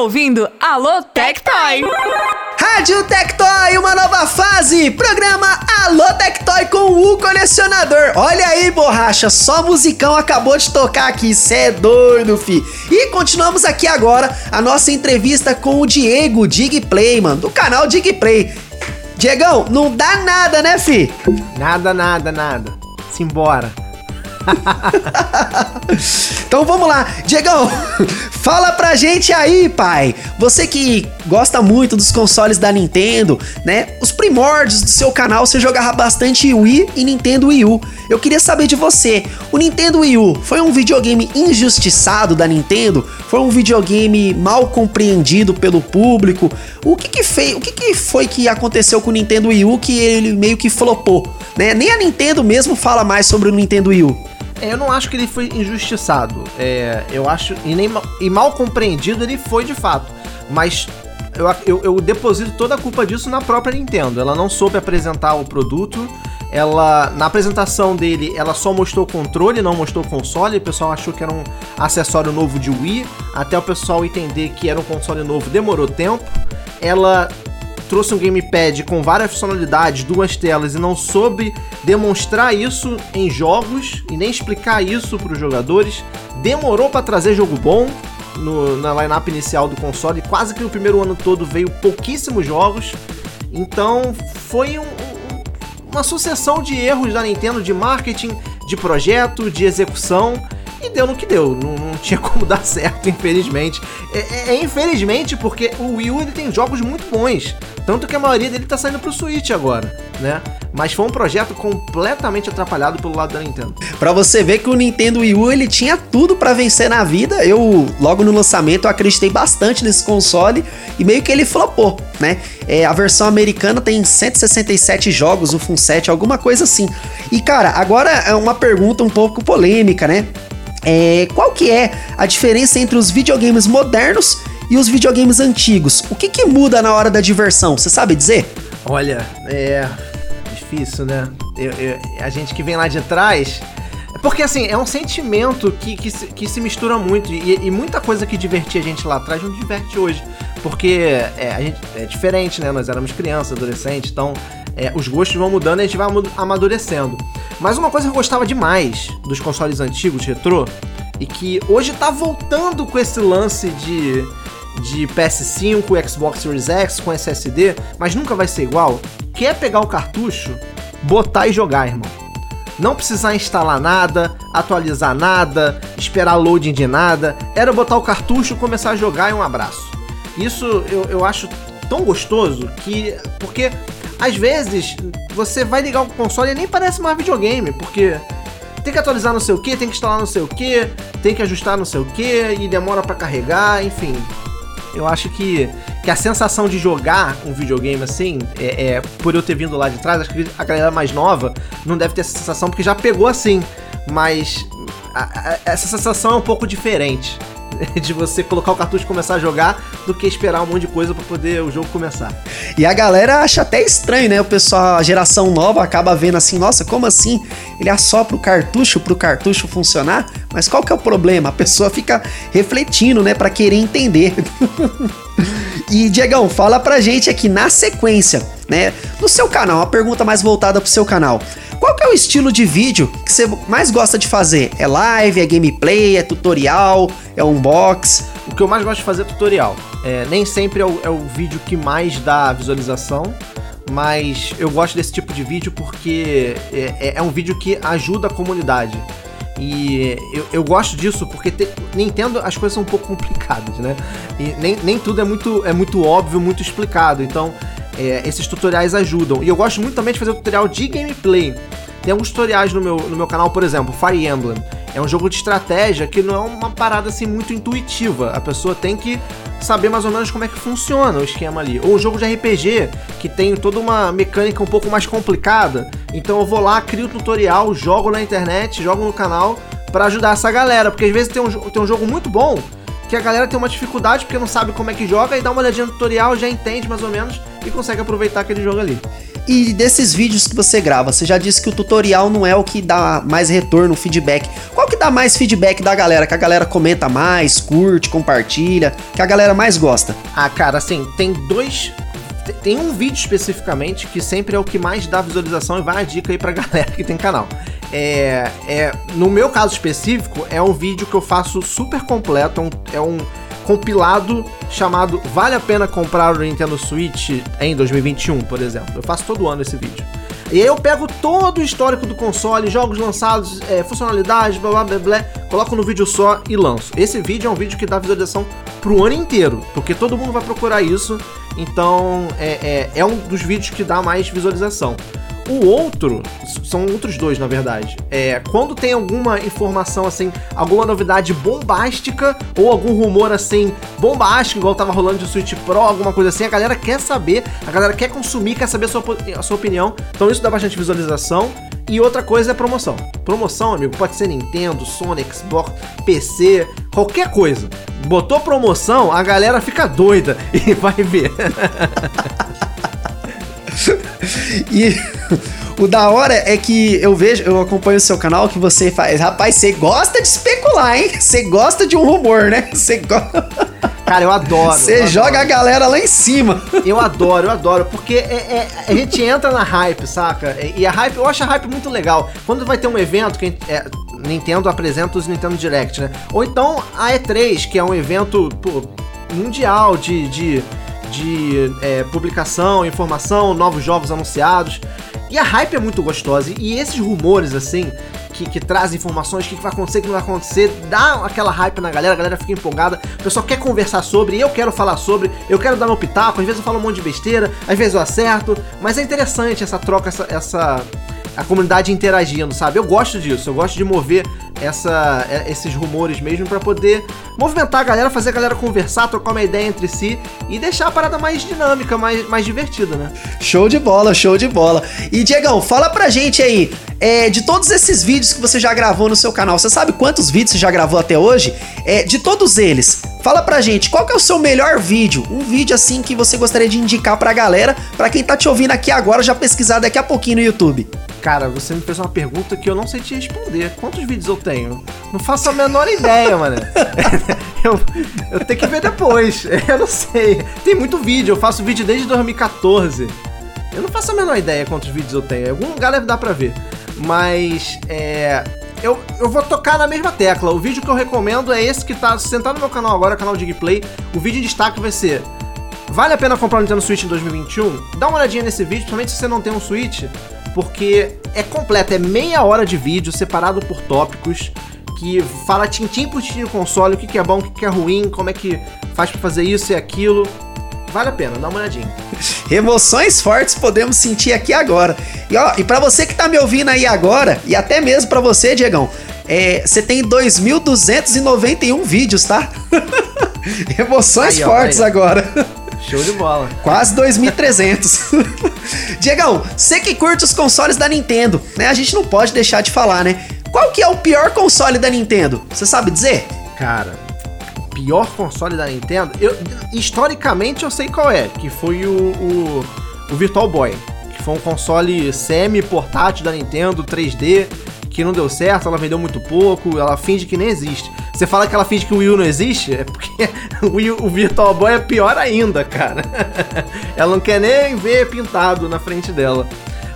Ouvindo Alô, Tectoy. Rádio Tectoy, uma nova fase! Programa Alô Tectoy com o colecionador. Olha aí, borracha, só musicão acabou de tocar aqui, cê é doido, fi. E continuamos aqui agora a nossa entrevista com o Diego Digplay, mano, do canal Digplay. Diegão, não dá nada, né, fi? Nada, nada, nada. Simbora. então vamos lá, Diegão, fala pra gente aí, pai. Você que gosta muito dos consoles da Nintendo, né? Os primórdios do seu canal, você jogava bastante Wii e Nintendo Wii U. Eu queria saber de você, o Nintendo Wii U foi um videogame injustiçado da Nintendo? Foi um videogame mal compreendido pelo público? O que que, fez, o que que foi que aconteceu com o Nintendo Wii U que ele meio que flopou, né? Nem a Nintendo mesmo fala mais sobre o Nintendo Wii U. Eu não acho que ele foi injustiçado. É, eu acho. E, nem, e mal compreendido ele foi de fato. Mas eu, eu, eu, deposito toda a culpa disso na própria Nintendo. Ela não soube apresentar o produto. Ela, na apresentação dele, ela só mostrou controle, não mostrou console. O pessoal achou que era um acessório novo de Wii. Até o pessoal entender que era um console novo demorou tempo. Ela trouxe um gamepad com várias funcionalidades, duas telas e não soube demonstrar isso em jogos e nem explicar isso para os jogadores. Demorou para trazer jogo bom no, na lineup inicial do console, quase que no primeiro ano todo veio pouquíssimos jogos. Então foi um, um, uma sucessão de erros da Nintendo de marketing, de projeto, de execução deu no que deu. Não, não tinha como dar certo, infelizmente. É, é, é, infelizmente porque o Wii U ele tem jogos muito bons. Tanto que a maioria dele tá saindo pro Switch agora, né? Mas foi um projeto completamente atrapalhado pelo lado da Nintendo. Para você ver que o Nintendo Wii U ele tinha tudo para vencer na vida. Eu logo no lançamento eu acreditei bastante nesse console e meio que ele flopou, né? É, a versão americana tem 167 jogos, o Fun 7, alguma coisa assim. E cara, agora é uma pergunta um pouco polêmica, né? É, qual que é a diferença entre os videogames modernos e os videogames antigos? O que, que muda na hora da diversão? Você sabe dizer? Olha, é difícil, né? Eu, eu, a gente que vem lá de trás. Porque assim, é um sentimento que, que, se, que se mistura muito. E, e, muita coisa que divertia a gente lá atrás não diverte hoje. Porque é, a gente, é diferente, né? Nós éramos crianças, adolescentes, então é, os gostos vão mudando e a gente vai amadurecendo. Mas uma coisa que eu gostava demais dos consoles antigos, retrô, e que hoje tá voltando com esse lance de, de PS5, Xbox Series X com SSD, mas nunca vai ser igual, que é pegar o cartucho, botar e jogar, irmão. Não precisar instalar nada, atualizar nada, esperar loading de nada, era botar o cartucho, começar a jogar e um abraço. Isso eu, eu acho tão gostoso que. Porque às vezes você vai ligar o console e nem parece mais videogame, porque tem que atualizar não sei o que, tem que instalar não sei o que, tem que ajustar não sei o que e demora para carregar, enfim. Eu acho que, que a sensação de jogar um videogame assim, é, é, por eu ter vindo lá de trás, acho que a galera mais nova não deve ter essa sensação porque já pegou assim, mas a, a, essa sensação é um pouco diferente. de você colocar o cartucho e começar a jogar do que esperar um monte de coisa para poder o jogo começar. E a galera acha até estranho, né? O pessoal, a geração nova acaba vendo assim, nossa, como assim? Ele assopra o cartucho pro cartucho funcionar? Mas qual que é o problema? A pessoa fica refletindo, né, para querer entender. e Diegão, fala pra gente aqui na sequência, né, no seu canal, uma pergunta mais voltada pro seu canal. Qual que é o estilo de vídeo que você mais gosta de fazer? É live, é gameplay, é tutorial, é unbox? O que eu mais gosto de fazer é tutorial. É, nem sempre é o, é o vídeo que mais dá visualização, mas eu gosto desse tipo de vídeo porque é, é, é um vídeo que ajuda a comunidade. E eu, eu, gosto disso porque te, Nintendo as coisas são um pouco complicadas, né? E nem, nem tudo é muito, é muito óbvio, muito explicado. Então, é, esses tutoriais ajudam. E eu gosto muito também de fazer tutorial de gameplay. Tem alguns tutoriais no meu, no meu canal, por exemplo, Fire Emblem. É um jogo de estratégia que não é uma parada assim muito intuitiva. A pessoa tem que saber mais ou menos como é que funciona o esquema ali. Ou jogo de RPG que tem toda uma mecânica um pouco mais complicada. Então eu vou lá, crio o tutorial, jogo na internet, jogo no canal para ajudar essa galera. Porque às vezes tem um, tem um jogo muito bom que a galera tem uma dificuldade porque não sabe como é que joga e dá uma olhadinha no tutorial, já entende mais ou menos e consegue aproveitar aquele jogo ali. E desses vídeos que você grava, você já disse que o tutorial não é o que dá mais retorno, feedback. Qual que dá mais feedback da galera? Que a galera comenta mais, curte, compartilha, que a galera mais gosta? Ah, cara, assim, tem dois tem um vídeo especificamente que sempre é o que mais dá visualização e vai a dica aí pra galera que tem canal. É, é, no meu caso específico, é um vídeo que eu faço super completo, é um, é um compilado chamado Vale a pena comprar o Nintendo Switch em 2021, por exemplo. Eu faço todo ano esse vídeo. E aí eu pego todo o histórico do console, jogos lançados, é, funcionalidades, blá blá blá blá, coloco no vídeo só e lanço. Esse vídeo é um vídeo que dá visualização pro ano inteiro, porque todo mundo vai procurar isso, então é, é, é um dos vídeos que dá mais visualização. O outro, são outros dois na verdade, é quando tem alguma informação assim, alguma novidade bombástica ou algum rumor assim, bombástico, igual tava rolando de Switch Pro, alguma coisa assim, a galera quer saber, a galera quer consumir, quer saber a sua, a sua opinião, então isso dá bastante visualização. E outra coisa é promoção. Promoção, amigo, pode ser Nintendo, Sony, Xbox, PC, qualquer coisa. Botou promoção, a galera fica doida e vai ver. E o da hora é que eu vejo, eu acompanho o seu canal que você faz. Rapaz, você gosta de especular, hein? Você gosta de um rumor, né? Você gosta. Cara, eu adoro. Você joga adoro. a galera lá em cima. Eu adoro, eu adoro, porque é- é- a gente entra na hype, saca? E a hype, eu acho a hype muito legal. Quando vai ter um evento que é, Nintendo apresenta os Nintendo Direct, né? Ou então a E3, que é um evento pô, mundial de, de, de é, publicação, informação, novos jogos anunciados. E a hype é muito gostosa. E esses rumores, assim, que, que trazem informações, o que, que vai acontecer, o que não vai acontecer, dá aquela hype na galera, a galera fica empolgada, o pessoal quer conversar sobre, eu quero falar sobre, eu quero dar meu pitaco, às vezes eu falo um monte de besteira, às vezes eu acerto, mas é interessante essa troca, essa. essa a comunidade interagindo, sabe? Eu gosto disso, eu gosto de mover essa, é, esses rumores mesmo pra poder movimentar a galera, fazer a galera conversar, trocar uma ideia entre si e deixar a parada mais dinâmica, mais, mais divertida, né? Show de bola, show de bola. E Diegão, fala pra gente aí, é, de todos esses vídeos que você já gravou no seu canal, você sabe quantos vídeos você já gravou até hoje? É, de todos eles, fala pra gente, qual é o seu melhor vídeo? Um vídeo assim que você gostaria de indicar pra galera, pra quem tá te ouvindo aqui agora já pesquisar daqui a pouquinho no YouTube. Cara, você me fez uma pergunta que eu não sei te responder. Quantos vídeos eu tenho? Não faço a menor ideia, mano. eu, eu tenho que ver depois. Eu não sei. Tem muito vídeo, eu faço vídeo desde 2014. Eu não faço a menor ideia quantos vídeos eu tenho. Em algum lugar deve dar pra ver. Mas, é. Eu, eu vou tocar na mesma tecla. O vídeo que eu recomendo é esse que tá sentado no meu canal agora, canal de gameplay. O vídeo em destaque vai ser Vale a pena comprar o Nintendo Switch em 2021? Dá uma olhadinha nesse vídeo, principalmente se você não tem um Switch, porque é completo, é meia hora de vídeo separado por tópicos que fala tintim por tintim do console, o que, que é bom, o que, que é ruim, como é que faz pra fazer isso e aquilo. Vale a pena, dá uma olhadinha. Emoções fortes podemos sentir aqui agora. E ó, e para você que tá me ouvindo aí agora, e até mesmo pra você, Diegão, é, você tem 2.291 vídeos, tá? Emoções Aí, ó, fortes aí. agora. Show de bola. Quase 2.300. Diegão, você que curte os consoles da Nintendo, né? A gente não pode deixar de falar, né? Qual que é o pior console da Nintendo? Você sabe dizer? Cara, pior console da Nintendo, eu, historicamente eu sei qual é, que foi o, o, o Virtual Boy, que foi um console semi-portátil da Nintendo 3D, que não deu certo, ela vendeu muito pouco, ela finge que nem existe. Você fala que ela finge que o Wii U não existe, é porque o, Wii, o Virtual Boy é pior ainda, cara. ela não quer nem ver pintado na frente dela.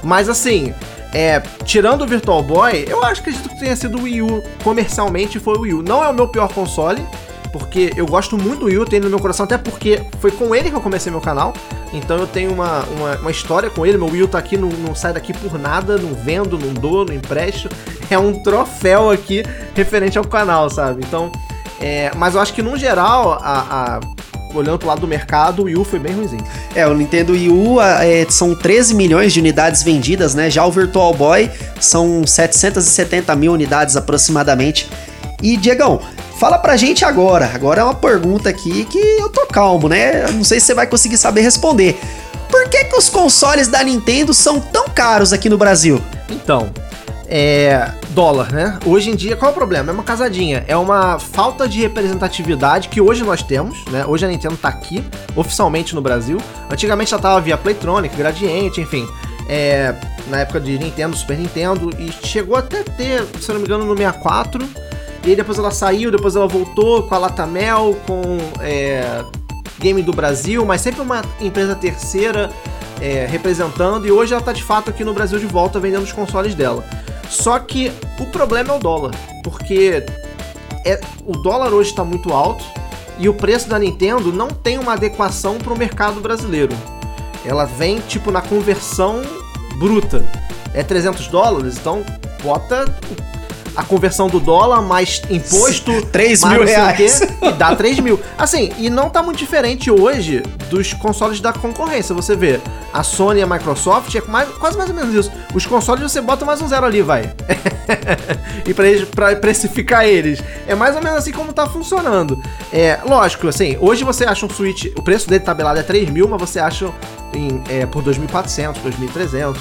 Mas assim, é, tirando o Virtual Boy, eu acho que acredito que tenha sido o Wii U comercialmente foi o Wii U. Não é o meu pior console, porque eu gosto muito do Wii U, tenho no meu coração, até porque foi com ele que eu comecei meu canal. Então eu tenho uma, uma, uma história com ele. Meu Wii U tá aqui, não, não sai daqui por nada, não vendo, não dou, não empresto. É um troféu aqui referente ao canal, sabe? Então, é, mas eu acho que no geral, a, a- olhando pro lado do mercado, o Wii U foi bem ruimzinho. É, o Nintendo Wii U é, são 13 milhões de unidades vendidas, né? Já o Virtual Boy são 770 mil unidades aproximadamente. E, Diegão, fala pra gente agora. Agora é uma pergunta aqui que eu tô calmo, né? Eu não sei se você vai conseguir saber responder. Por que, que os consoles da Nintendo são tão caros aqui no Brasil? Então, é. Dólar, né? Hoje em dia, qual é o problema? É uma casadinha. É uma falta de representatividade que hoje nós temos, né? Hoje a Nintendo tá aqui, oficialmente no Brasil. Antigamente ela tava via Playtronic, Gradiente, enfim. É, na época de Nintendo, Super Nintendo. E chegou até ter, se não me engano, no 64. E aí depois ela saiu, depois ela voltou com a Latamel, com é, Game do Brasil, mas sempre uma empresa terceira é, representando, e hoje ela tá de fato aqui no Brasil de volta vendendo os consoles dela. Só que o problema é o dólar, porque é, o dólar hoje está muito alto e o preço da Nintendo não tem uma adequação para o mercado brasileiro. Ela vem tipo na conversão bruta é 300 dólares, então bota a conversão do dólar mais imposto. 3 mais mil reais. quê, e dá 3 mil. Assim, e não tá muito diferente hoje dos consoles da concorrência. Você vê, a Sony e a Microsoft é mais- quase mais ou menos isso. Os consoles você bota mais um zero ali, vai. e pra, eles, pra precificar eles. É mais ou menos assim como tá funcionando. É, lógico, assim, hoje você acha um Switch, o preço dele tabelado é 3 mil, mas você acha em, é, por 2.400, 2.300.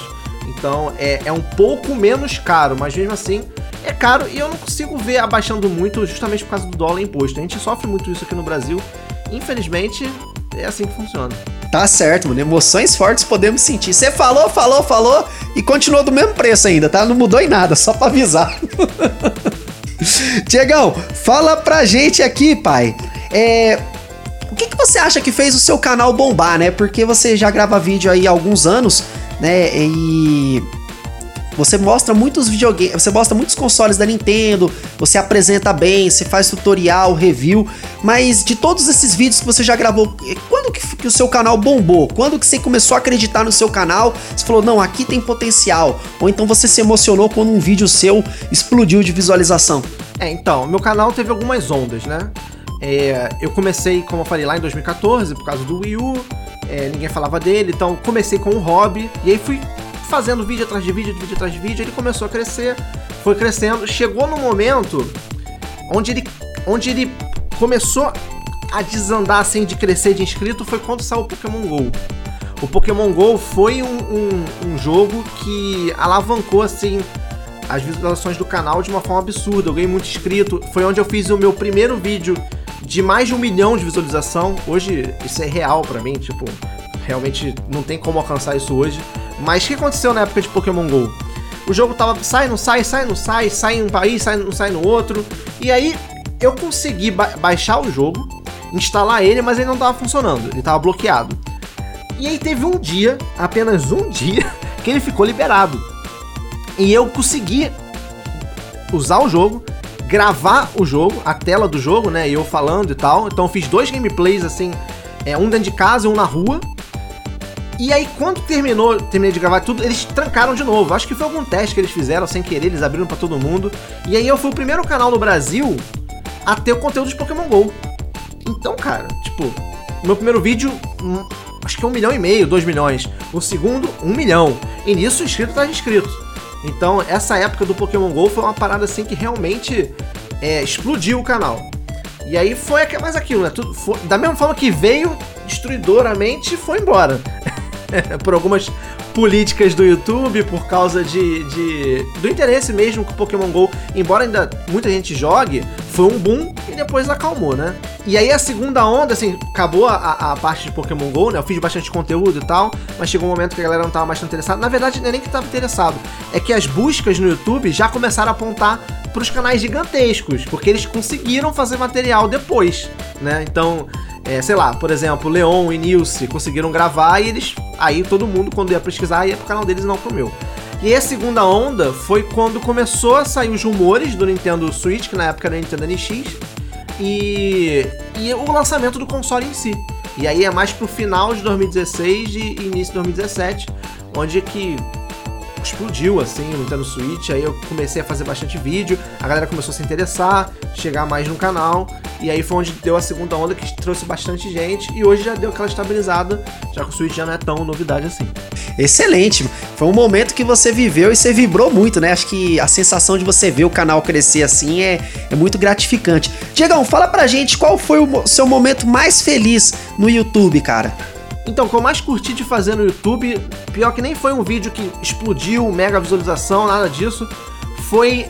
Então é, é um pouco menos caro, mas mesmo assim é caro e eu não consigo ver abaixando muito justamente por causa do dólar imposto. A gente sofre muito isso aqui no Brasil. Infelizmente, é assim que funciona. Tá certo, mano. Emoções fortes podemos sentir. Você falou, falou, falou e continuou do mesmo preço ainda, tá? Não mudou em nada, só pra avisar. Diegão, fala pra gente aqui, pai. É. O que, que você acha que fez o seu canal bombar, né? Porque você já grava vídeo aí há alguns anos, né? E. Você mostra muitos videogames, você mostra muitos consoles da Nintendo, você apresenta bem, você faz tutorial, review, mas de todos esses vídeos que você já gravou, eh, quando que, que o seu canal bombou? Quando que você começou a acreditar no seu canal? Você falou, não, aqui tem potencial. Ou então você se emocionou quando um vídeo seu explodiu de visualização? É, então, meu canal teve algumas ondas, né? É, eu comecei, como eu falei, lá em 2014, por causa do Wii U, é, ninguém falava dele, então comecei com um hobby, e aí fui fazendo vídeo atrás de vídeo, vídeo atrás de vídeo, ele começou a crescer, foi crescendo, chegou no momento onde ele, onde ele começou a desandar assim de crescer de inscrito foi quando saiu o Pokémon GO. O Pokémon GO foi um, um, um jogo que alavancou assim as visualizações do canal de uma forma absurda. Eu ganhei muito inscrito. Foi onde eu fiz o meu primeiro vídeo de mais de um milhão de visualização. Hoje isso é real pra mim, tipo, realmente não tem como alcançar isso hoje. Mas o que aconteceu na época de Pokémon GO? O jogo tava sai, não sai, sai, não sai, sai em um país, sai, não sai no outro. E aí eu consegui ba- baixar o jogo, instalar ele, mas ele não tava funcionando, ele tava bloqueado. E aí teve um dia, apenas um dia, que ele ficou liberado. E eu consegui usar o jogo, gravar o jogo, a tela do jogo, né? E eu falando e tal. Então eu fiz dois gameplays assim, é, um dentro de casa e um na rua. E aí, quando terminou, terminei de gravar tudo, eles trancaram de novo. Acho que foi algum teste que eles fizeram sem querer, eles abriram pra todo mundo. E aí eu fui o primeiro canal no Brasil a ter o conteúdo de Pokémon GO. Então, cara, tipo, meu primeiro vídeo, hum, acho que é um milhão e meio, dois milhões. O segundo, um milhão. E nisso, inscrito de inscrito. Então, essa época do Pokémon GO foi uma parada assim que realmente é, explodiu o canal. E aí foi mais aquilo, né? Tudo foi- da mesma forma que veio destruidoramente, foi embora. por algumas políticas do YouTube, por causa de, de- do interesse mesmo que o Pokémon GO, embora ainda muita gente jogue, foi um boom e depois acalmou, né? E aí a segunda onda, assim, acabou a, a- parte de Pokémon GO, né? Eu fiz bastante conteúdo e tal, mas chegou um momento que a galera não tava mais tão interessada. Na verdade, não é nem que tava interessado, é que as buscas no YouTube já começaram a apontar pros canais gigantescos, porque eles conseguiram fazer material depois, né? Então, é, sei lá, por exemplo, Leon e Nilce conseguiram gravar e eles. Aí todo mundo, quando ia pesquisar, ia pro canal deles e não pro meu. E a segunda onda foi quando começou a sair os rumores do Nintendo Switch, que na época era Nintendo NX, e, e o lançamento do console em si. E aí é mais pro final de 2016 e início de 2017, onde que explodiu assim o Nintendo Switch. Aí eu comecei a fazer bastante vídeo, a galera começou a se interessar, chegar mais no canal. E aí foi onde deu a segunda onda que trouxe bastante gente. E hoje já deu aquela estabilizada, já que o Switch já não é tão novidade assim. Excelente. Foi um momento que você viveu e você vibrou muito, né? Acho que a sensação de você ver o canal crescer assim é, é muito gratificante. Diegão, fala pra gente qual foi o seu momento mais feliz no YouTube, cara. Então, o que eu mais curti de fazer no YouTube, pior que nem foi um vídeo que explodiu, mega visualização, nada disso, foi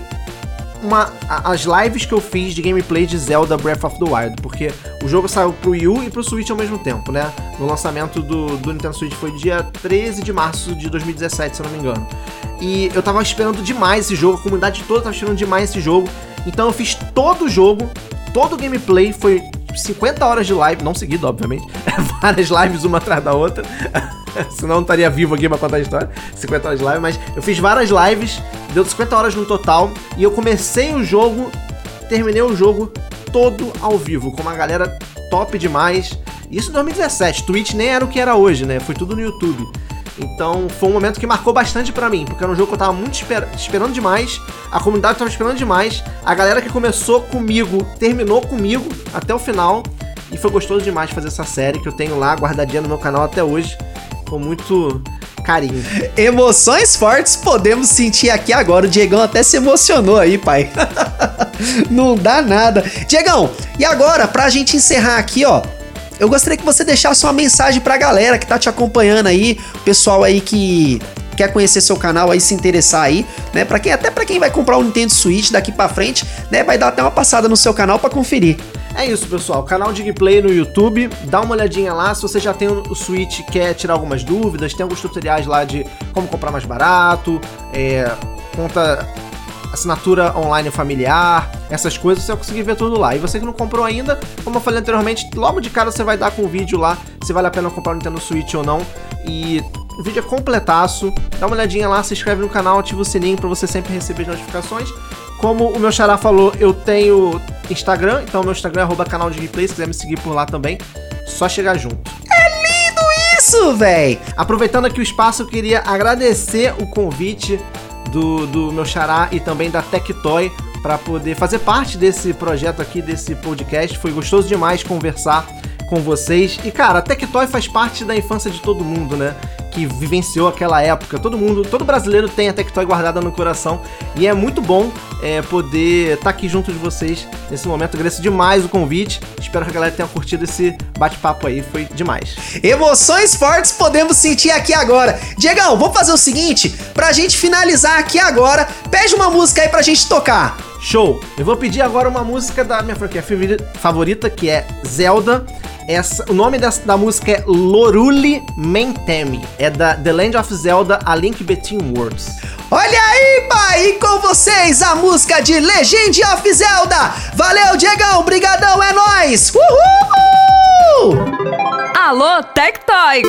uma, as lives que eu fiz de gameplay de Zelda Breath of the Wild, porque o jogo saiu pro Wii U e pro Switch ao mesmo tempo, né? No lançamento do, do Nintendo Switch foi dia 13 de março de 2017, se eu não me engano. E eu tava esperando demais esse jogo, a comunidade toda tava esperando demais esse jogo, então eu fiz todo o jogo, todo o gameplay, foi 50 horas de live, não seguido, obviamente, várias lives uma atrás da outra. Senão não estaria vivo aqui pra contar a história. 50 horas de live, mas eu fiz várias lives, deu 50 horas no total, e eu comecei o jogo, terminei o jogo todo ao vivo, com uma galera top demais. Isso em 2017, Twitch nem era o que era hoje, né? Foi tudo no YouTube. Então foi um momento que marcou bastante pra mim, porque era um jogo que eu tava muito esper- esperando demais, a comunidade tava esperando demais, a galera que começou comigo terminou comigo até o final, e foi gostoso demais fazer essa série que eu tenho lá guardadinha no meu canal até hoje, com muito carinho. Emoções fortes podemos sentir aqui agora. O Diegão até se emocionou aí, pai. Não dá nada. Diegão, e agora, pra gente encerrar aqui, ó. Eu gostaria que você deixasse uma mensagem pra galera que tá te acompanhando aí, o pessoal aí que quer conhecer seu canal aí, se interessar aí, né? Para quem até pra quem vai comprar um Nintendo Switch daqui pra frente, né, vai dar até uma passada no seu canal pra conferir. É isso, pessoal. Canal Digplay no YouTube. Dá uma olhadinha lá. Se você já tem o Switch quer tirar algumas dúvidas, tem alguns tutoriais lá de como comprar mais barato, é, conta assinatura online familiar, essas coisas, você vai conseguir ver tudo lá. E você que não comprou ainda, como eu falei anteriormente, logo de cara você vai dar com o vídeo lá se vale a pena comprar o Nintendo Switch ou não. E o vídeo é completaço. Dá uma olhadinha lá, se inscreve no canal, ativa o sininho para você sempre receber as notificações. Como o meu xará falou, eu tenho Instagram, então meu Instagram é canal de gameplay, se quiser me seguir por lá também, só chegar junto. Isso, véi! Aproveitando aqui o espaço, eu queria agradecer o convite do, do meu xará e também da Tectoy para poder fazer parte desse projeto aqui, desse podcast. Foi gostoso demais conversar com vocês. E cara, a Tectoy faz parte da infância de todo mundo, né? Que vivenciou aquela época. Todo mundo, todo brasileiro tem a Tectoy guardada no coração. E é muito bom é, poder estar aqui junto de vocês nesse momento. Agradeço demais o convite. Espero que a galera tenha curtido esse bate-papo aí. Foi demais. Emoções fortes podemos sentir aqui agora. Diegão, vamos fazer o seguinte, pra gente finalizar aqui agora, pede uma música aí pra gente tocar. Show! Eu vou pedir agora uma música da minha franquia favori- favorita, que é Zelda. Essa, o nome dessa, da música é Loruli Mentemi. É da The Land of Zelda, A Link Between Worlds. Olha aí, pai, e com vocês a música de Legend of Zelda. Valeu, Diegão, brigadão, é nóis. Uhul! Alô, Tectoy!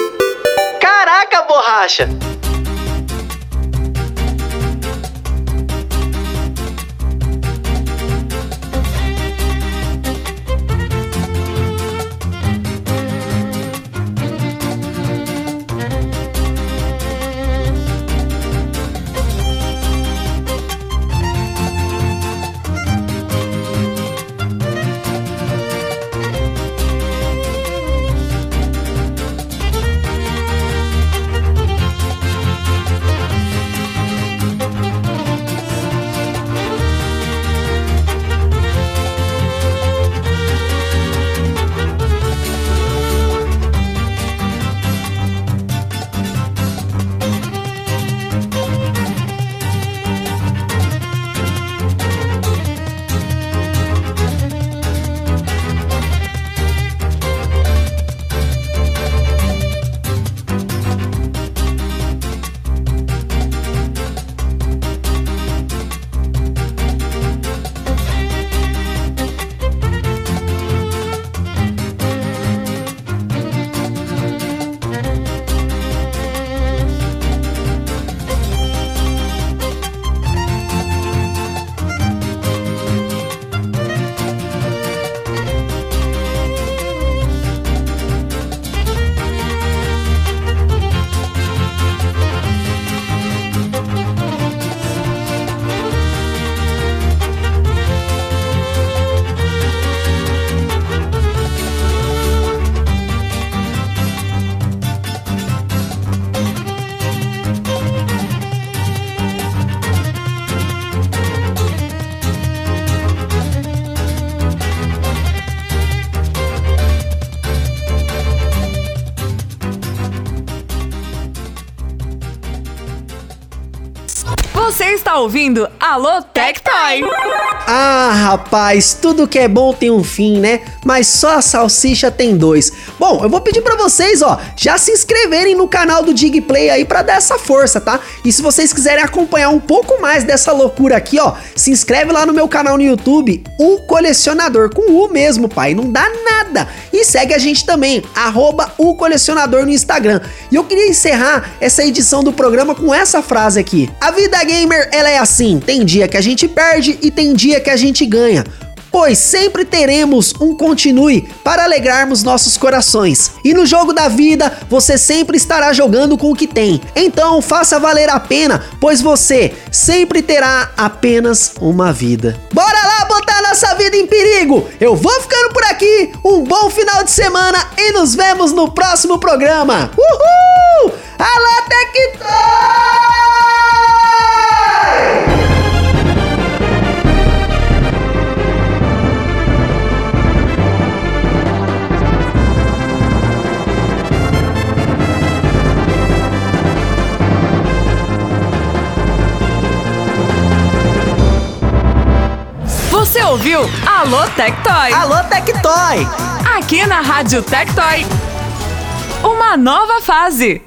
Caraca, borracha. Ouvindo Alô, Tectoy! Ah, rapaz, tudo que é bom tem um fim, né? Mas só a salsicha tem dois. Bom, eu vou pedir pra vocês, ó, já se inscreverem no canal do Digplay aí pra dar essa força, tá? E se vocês quiserem acompanhar um pouco mais dessa loucura aqui, ó, se inscreve lá no meu canal no YouTube, o colecionador com U mesmo, pai, não dá nada. E segue a gente também, arroba o colecionador no Instagram. E eu queria encerrar essa edição do programa com essa frase aqui. A vida gamer, ela é assim, tem dia que a gente perde e tem dia que a gente ganha. Pois sempre teremos um continue para alegrarmos nossos corações. E no jogo da vida, você sempre estará jogando com o que tem. Então, faça valer a pena, pois você sempre terá apenas uma vida. Bora lá botar nossa vida em perigo! Eu vou ficando por aqui. Um bom final de semana e nos vemos no próximo programa. Uhul! Alô, Tectoy! Você ouviu Alô Tectoy? Alô, Tectoy! Aqui na Rádio Tectoy. Uma nova fase.